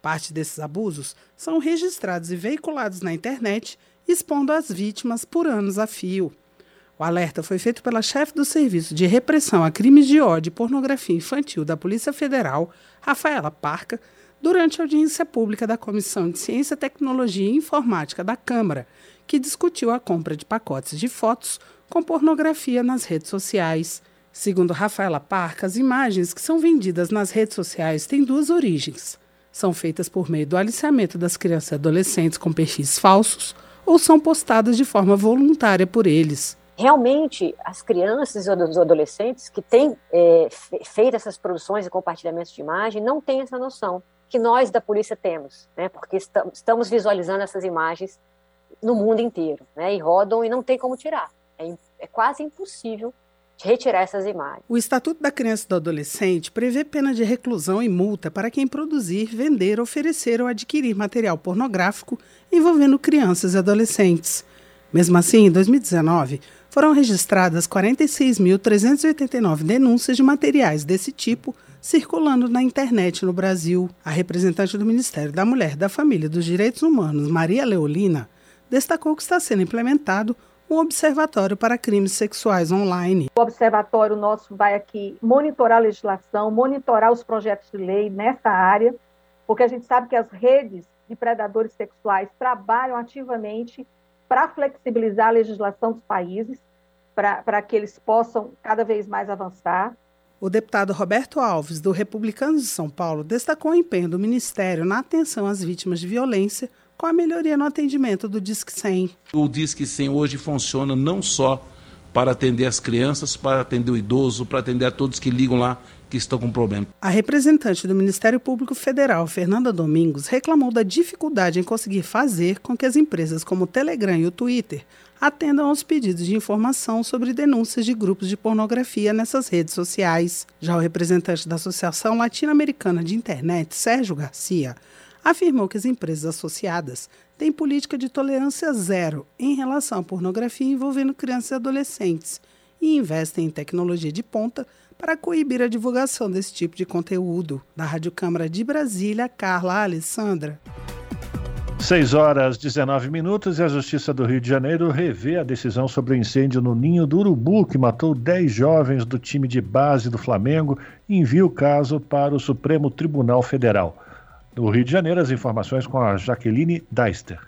Parte desses abusos são registrados e veiculados na internet, expondo as vítimas por anos a fio. O alerta foi feito pela chefe do Serviço de Repressão a Crimes de Ódio e Pornografia Infantil da Polícia Federal, Rafaela Parca, durante a audiência pública da Comissão de Ciência, Tecnologia e Informática da Câmara, que discutiu a compra de pacotes de fotos com pornografia nas redes sociais. Segundo Rafaela Parca, as imagens que são vendidas nas redes sociais têm duas origens. São feitas por meio do aliciamento das crianças e adolescentes com perfis falsos ou são postadas de forma voluntária por eles. Realmente, as crianças e os adolescentes que têm é, feito essas produções e compartilhamentos de imagem não têm essa noção que nós da polícia temos, né? porque estamos visualizando essas imagens no mundo inteiro, né? e rodam e não tem como tirar. É, é quase impossível retirar essas imagens. O Estatuto da Criança e do Adolescente prevê pena de reclusão e multa para quem produzir, vender, oferecer ou adquirir material pornográfico envolvendo crianças e adolescentes. Mesmo assim, em 2019, foram registradas 46.389 denúncias de materiais desse tipo circulando na internet no Brasil. A representante do Ministério da Mulher, da Família e dos Direitos Humanos, Maria Leolina, destacou que está sendo implementado um observatório para crimes sexuais online. O observatório nosso vai aqui monitorar a legislação, monitorar os projetos de lei nessa área, porque a gente sabe que as redes de predadores sexuais trabalham ativamente para flexibilizar a legislação dos países, para que eles possam cada vez mais avançar. O deputado Roberto Alves, do Republicanos de São Paulo, destacou o empenho do Ministério na atenção às vítimas de violência com a melhoria no atendimento do Disque 100. O Disque 100 hoje funciona não só para atender as crianças, para atender o idoso, para atender a todos que ligam lá que estão com problema. A representante do Ministério Público Federal, Fernanda Domingos, reclamou da dificuldade em conseguir fazer com que as empresas como o Telegram e o Twitter atendam aos pedidos de informação sobre denúncias de grupos de pornografia nessas redes sociais. Já o representante da Associação Latino-Americana de Internet, Sérgio Garcia, afirmou que as empresas associadas têm política de tolerância zero em relação à pornografia envolvendo crianças e adolescentes e investem em tecnologia de ponta para coibir a divulgação desse tipo de conteúdo. Da Rádio Câmara de Brasília, Carla Alessandra. 6 horas 19 minutos e a Justiça do Rio de Janeiro revê a decisão sobre o incêndio no Ninho do Urubu, que matou 10 jovens do time de base do Flamengo, e envia o caso para o Supremo Tribunal Federal. No Rio de Janeiro, as informações com a Jaqueline Deister.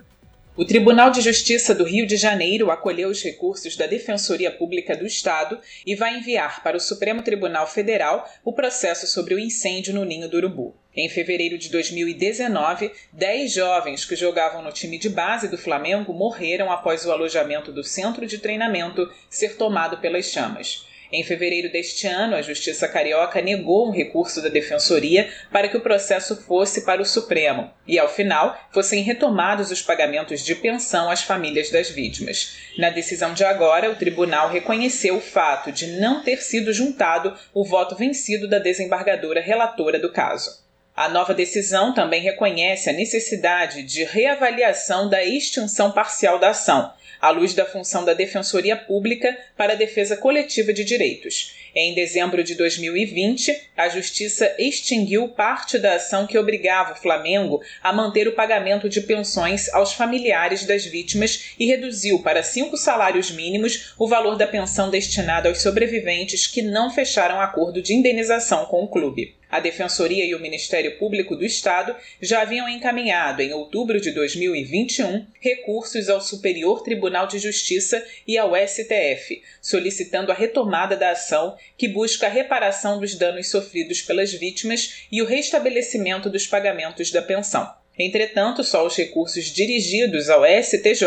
O Tribunal de Justiça do Rio de Janeiro acolheu os recursos da Defensoria Pública do Estado e vai enviar para o Supremo Tribunal Federal o processo sobre o incêndio no Ninho do Urubu. Em fevereiro de 2019, 10 jovens que jogavam no time de base do Flamengo morreram após o alojamento do centro de treinamento ser tomado pelas chamas. Em fevereiro deste ano, a Justiça Carioca negou um recurso da Defensoria para que o processo fosse para o Supremo e, ao final, fossem retomados os pagamentos de pensão às famílias das vítimas. Na decisão de agora, o tribunal reconheceu o fato de não ter sido juntado o voto vencido da desembargadora relatora do caso. A nova decisão também reconhece a necessidade de reavaliação da extinção parcial da ação à luz da função da Defensoria Pública para a defesa coletiva de direitos. Em dezembro de 2020, a Justiça extinguiu parte da ação que obrigava o Flamengo a manter o pagamento de pensões aos familiares das vítimas e reduziu para cinco salários mínimos o valor da pensão destinada aos sobreviventes que não fecharam acordo de indenização com o clube. A Defensoria e o Ministério Público do Estado já haviam encaminhado, em outubro de 2021, recursos ao Superior Tribunal de Justiça e ao STF, solicitando a retomada da ação que busca a reparação dos danos sofridos pelas vítimas e o restabelecimento dos pagamentos da pensão. Entretanto, só os recursos dirigidos ao STJ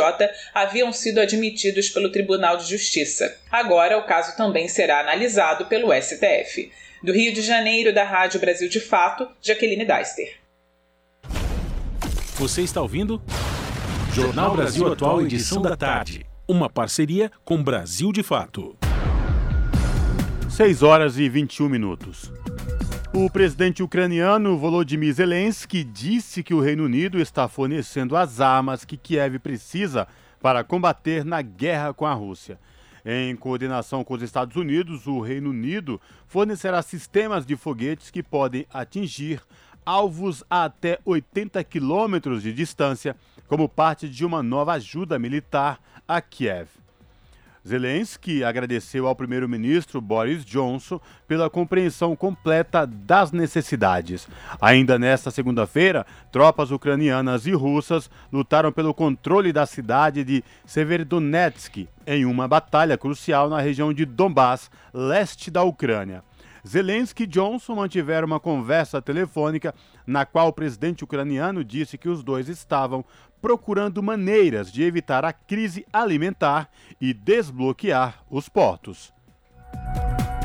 haviam sido admitidos pelo Tribunal de Justiça. Agora, o caso também será analisado pelo STF. Do Rio de Janeiro, da Rádio Brasil de Fato, Jaqueline Deister. Você está ouvindo? Jornal Brasil Atual, edição da tarde. Uma parceria com Brasil de Fato. 6 horas e 21 minutos. O presidente ucraniano Volodymyr Zelensky disse que o Reino Unido está fornecendo as armas que Kiev precisa para combater na guerra com a Rússia. Em coordenação com os Estados Unidos, o Reino Unido fornecerá sistemas de foguetes que podem atingir alvos a até 80 quilômetros de distância, como parte de uma nova ajuda militar a Kiev. Zelensky agradeceu ao primeiro-ministro Boris Johnson pela compreensão completa das necessidades. Ainda nesta segunda-feira, tropas ucranianas e russas lutaram pelo controle da cidade de Severodonetsk em uma batalha crucial na região de Donbass, leste da Ucrânia. Zelensky e Johnson mantiveram uma conversa telefônica na qual o presidente ucraniano disse que os dois estavam procurando maneiras de evitar a crise alimentar e desbloquear os portos.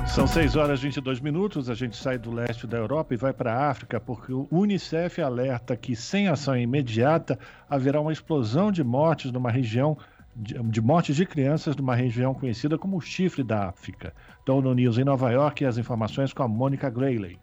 São 6 horas e 22 minutos. A gente sai do leste da Europa e vai para a África, porque o Unicef alerta que, sem ação imediata, haverá uma explosão de mortes numa região de, mortes de crianças numa região conhecida como o Chifre da África. Então, no News em Nova York, as informações com a Mônica Grayley.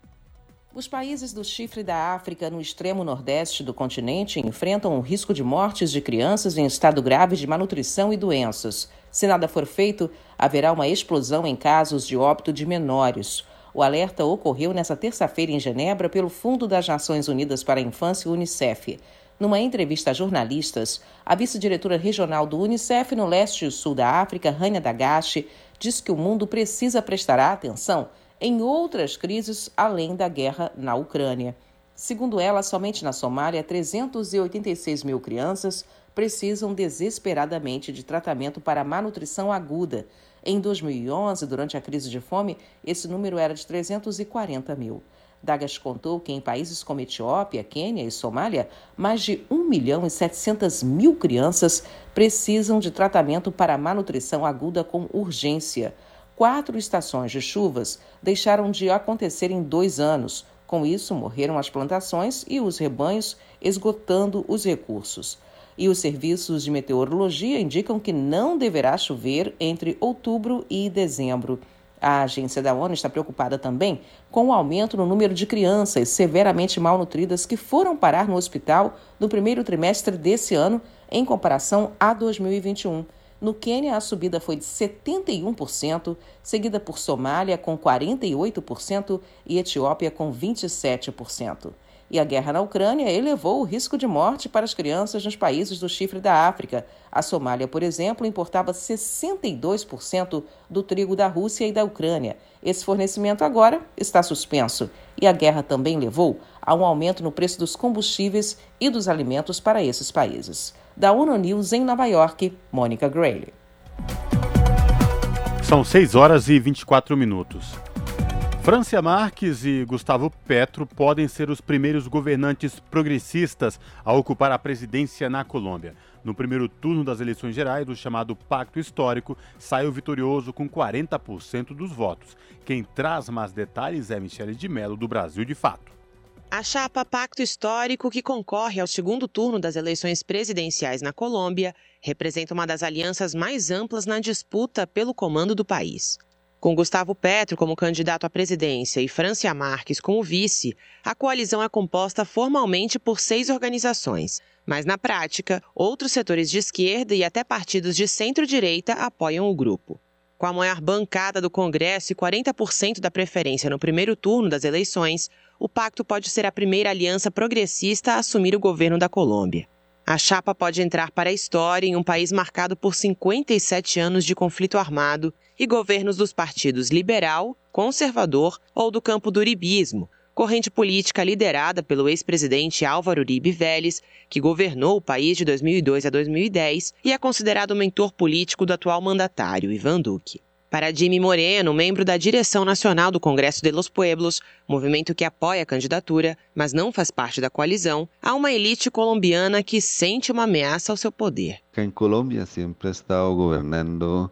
Os países do chifre da África, no extremo nordeste do continente, enfrentam o risco de mortes de crianças em estado grave de malnutrição e doenças. Se nada for feito, haverá uma explosão em casos de óbito de menores. O alerta ocorreu nesta terça-feira em Genebra pelo Fundo das Nações Unidas para a Infância, Unicef. Numa entrevista a jornalistas, a vice-diretora regional do Unicef no leste e sul da África, Rania Dagashi, diz que o mundo precisa prestar atenção em outras crises além da guerra na Ucrânia. Segundo ela, somente na Somália, 386 mil crianças precisam desesperadamente de tratamento para malnutrição aguda. Em 2011, durante a crise de fome, esse número era de 340 mil. Dagas contou que em países como Etiópia, Quênia e Somália, mais de 1 milhão e 700 mil crianças precisam de tratamento para malnutrição aguda com urgência quatro estações de chuvas deixaram de acontecer em dois anos. Com isso, morreram as plantações e os rebanhos, esgotando os recursos. E os serviços de meteorologia indicam que não deverá chover entre outubro e dezembro. A agência da ONU está preocupada também com o aumento no número de crianças severamente malnutridas que foram parar no hospital no primeiro trimestre desse ano, em comparação a 2021. No Quênia, a subida foi de 71%, seguida por Somália com 48% e Etiópia com 27%. e a guerra na Ucrânia elevou o risco de morte para as crianças nos países do chifre da África. A Somália, por exemplo, importava 62% do trigo da Rússia e da Ucrânia. Esse fornecimento agora está suspenso. E a guerra também levou a um aumento no preço dos combustíveis e dos alimentos para esses países. Da ONU News em Nova York, Mônica Grayle. São 6 horas e 24 minutos. Francia Marques e Gustavo Petro podem ser os primeiros governantes progressistas a ocupar a presidência na Colômbia. No primeiro turno das eleições gerais, o chamado Pacto Histórico saiu vitorioso com 40% dos votos. Quem traz mais detalhes é Michele de Mello, do Brasil de Fato. A chapa Pacto Histórico, que concorre ao segundo turno das eleições presidenciais na Colômbia, representa uma das alianças mais amplas na disputa pelo comando do país. Com Gustavo Petro como candidato à presidência e Francia Marques como vice, a coalizão é composta formalmente por seis organizações, mas na prática, outros setores de esquerda e até partidos de centro-direita apoiam o grupo. Com a maior bancada do Congresso e 40% da preferência no primeiro turno das eleições, o pacto pode ser a primeira aliança progressista a assumir o governo da Colômbia. A chapa pode entrar para a história em um país marcado por 57 anos de conflito armado e governos dos partidos liberal, conservador ou do campo do uribismo, corrente política liderada pelo ex-presidente Álvaro Uribe Vélez, que governou o país de 2002 a 2010 e é considerado mentor político do atual mandatário Ivan Duque. Para Jimmy Moreno, membro da direção nacional do Congresso de los Pueblos, movimento que apoia a candidatura, mas não faz parte da coalizão, há uma elite colombiana que sente uma ameaça ao seu poder. Em Colômbia sempre está governando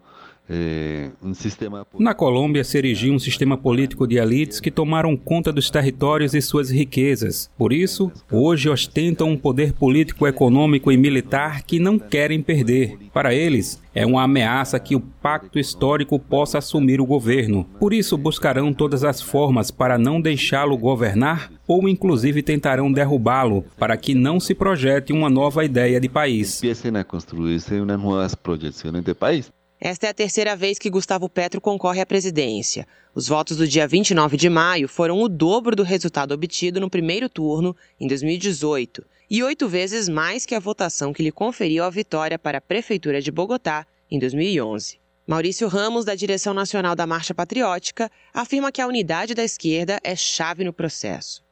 Na Colômbia se erigiu um sistema político de elites que tomaram conta dos territórios e suas riquezas. Por isso, hoje ostentam um poder político, econômico e militar que não querem perder. Para eles, é uma ameaça que o pacto histórico possa assumir o governo. Por isso, buscarão todas as formas para não deixá-lo governar ou, inclusive, tentarão derrubá-lo para que não se projete uma nova ideia de país. Empiecem a construir-se novas projeções de país. Esta é a terceira vez que Gustavo Petro concorre à presidência. Os votos do dia 29 de maio foram o dobro do resultado obtido no primeiro turno, em 2018, e oito vezes mais que a votação que lhe conferiu a vitória para a Prefeitura de Bogotá, em 2011. Maurício Ramos, da direção nacional da Marcha Patriótica, afirma que a unidade da esquerda é chave no processo.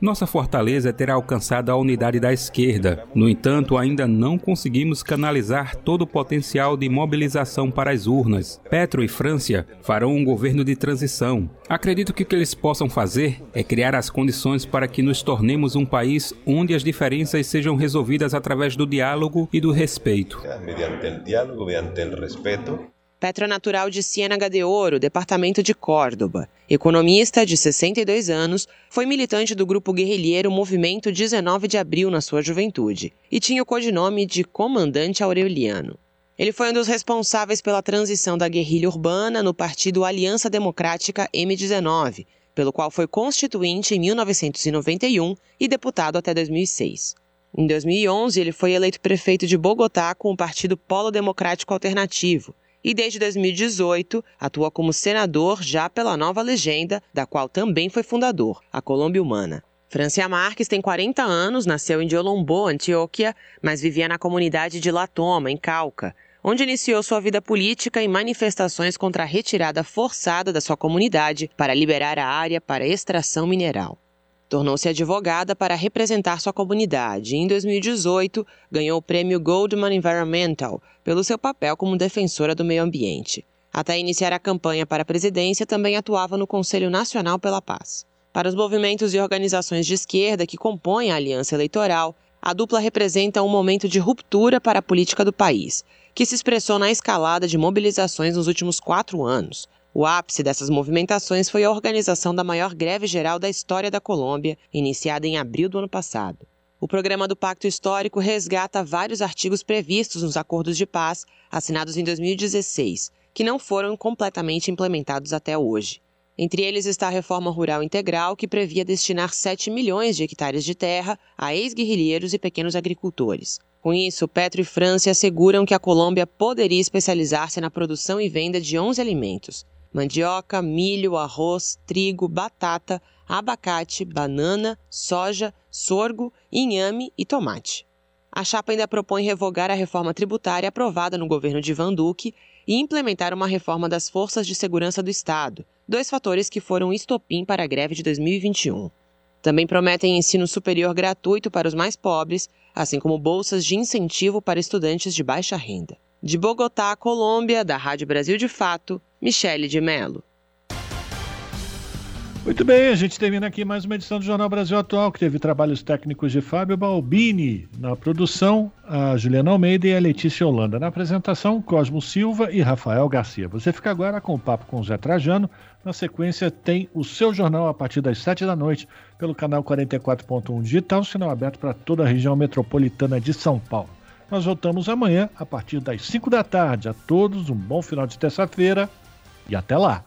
Nossa fortaleza é ter alcançado a unidade da esquerda. No entanto, ainda não conseguimos canalizar todo o potencial de mobilização para as urnas. Petro e França farão um governo de transição. Acredito que o que eles possam fazer é criar as condições para que nos tornemos um país onde as diferenças sejam resolvidas através do diálogo e do respeito. Mediante o diálogo, mediante o respeito. Petro é natural de Ciénaga de Ouro, departamento de Córdoba. Economista de 62 anos, foi militante do grupo guerrilheiro Movimento 19 de Abril na sua juventude e tinha o codinome de Comandante Aureliano. Ele foi um dos responsáveis pela transição da guerrilha urbana no partido Aliança Democrática M19, pelo qual foi constituinte em 1991 e deputado até 2006. Em 2011, ele foi eleito prefeito de Bogotá com o partido Polo Democrático Alternativo e desde 2018 atua como senador já pela nova legenda, da qual também foi fundador, a Colômbia Humana. Francia Marques tem 40 anos, nasceu em Diolombó, Antioquia, mas vivia na comunidade de Latoma, em Cauca, onde iniciou sua vida política em manifestações contra a retirada forçada da sua comunidade para liberar a área para extração mineral. Tornou-se advogada para representar sua comunidade e, em 2018, ganhou o prêmio Goldman Environmental pelo seu papel como defensora do meio ambiente. Até iniciar a campanha para a presidência, também atuava no Conselho Nacional pela Paz. Para os movimentos e organizações de esquerda que compõem a aliança eleitoral, a dupla representa um momento de ruptura para a política do país, que se expressou na escalada de mobilizações nos últimos quatro anos, o ápice dessas movimentações foi a organização da maior greve geral da história da Colômbia, iniciada em abril do ano passado. O programa do Pacto Histórico resgata vários artigos previstos nos acordos de paz assinados em 2016, que não foram completamente implementados até hoje. Entre eles está a reforma rural integral, que previa destinar 7 milhões de hectares de terra a ex-guerrilheiros e pequenos agricultores. Com isso, Petro e França asseguram que a Colômbia poderia especializar-se na produção e venda de 11 alimentos, mandioca, milho, arroz, trigo, batata, abacate, banana, soja, sorgo, inhame e tomate. A chapa ainda propõe revogar a reforma tributária aprovada no governo de Van Duque e implementar uma reforma das forças de segurança do Estado, dois fatores que foram estopim para a greve de 2021. Também prometem ensino superior gratuito para os mais pobres, assim como bolsas de incentivo para estudantes de baixa renda. De Bogotá, Colômbia, da Rádio Brasil de Fato, Michele de Mello. Muito bem, a gente termina aqui mais uma edição do Jornal Brasil Atual, que teve trabalhos técnicos de Fábio Balbini, na produção, a Juliana Almeida e a Letícia Holanda. Na apresentação, Cosmo Silva e Rafael Garcia. Você fica agora com o papo com o Zé Trajano. Na sequência, tem o seu jornal a partir das 7 da noite, pelo canal 44.1 Digital, sinal aberto para toda a região metropolitana de São Paulo. Nós voltamos amanhã, a partir das 5 da tarde. A todos, um bom final de terça-feira e até lá.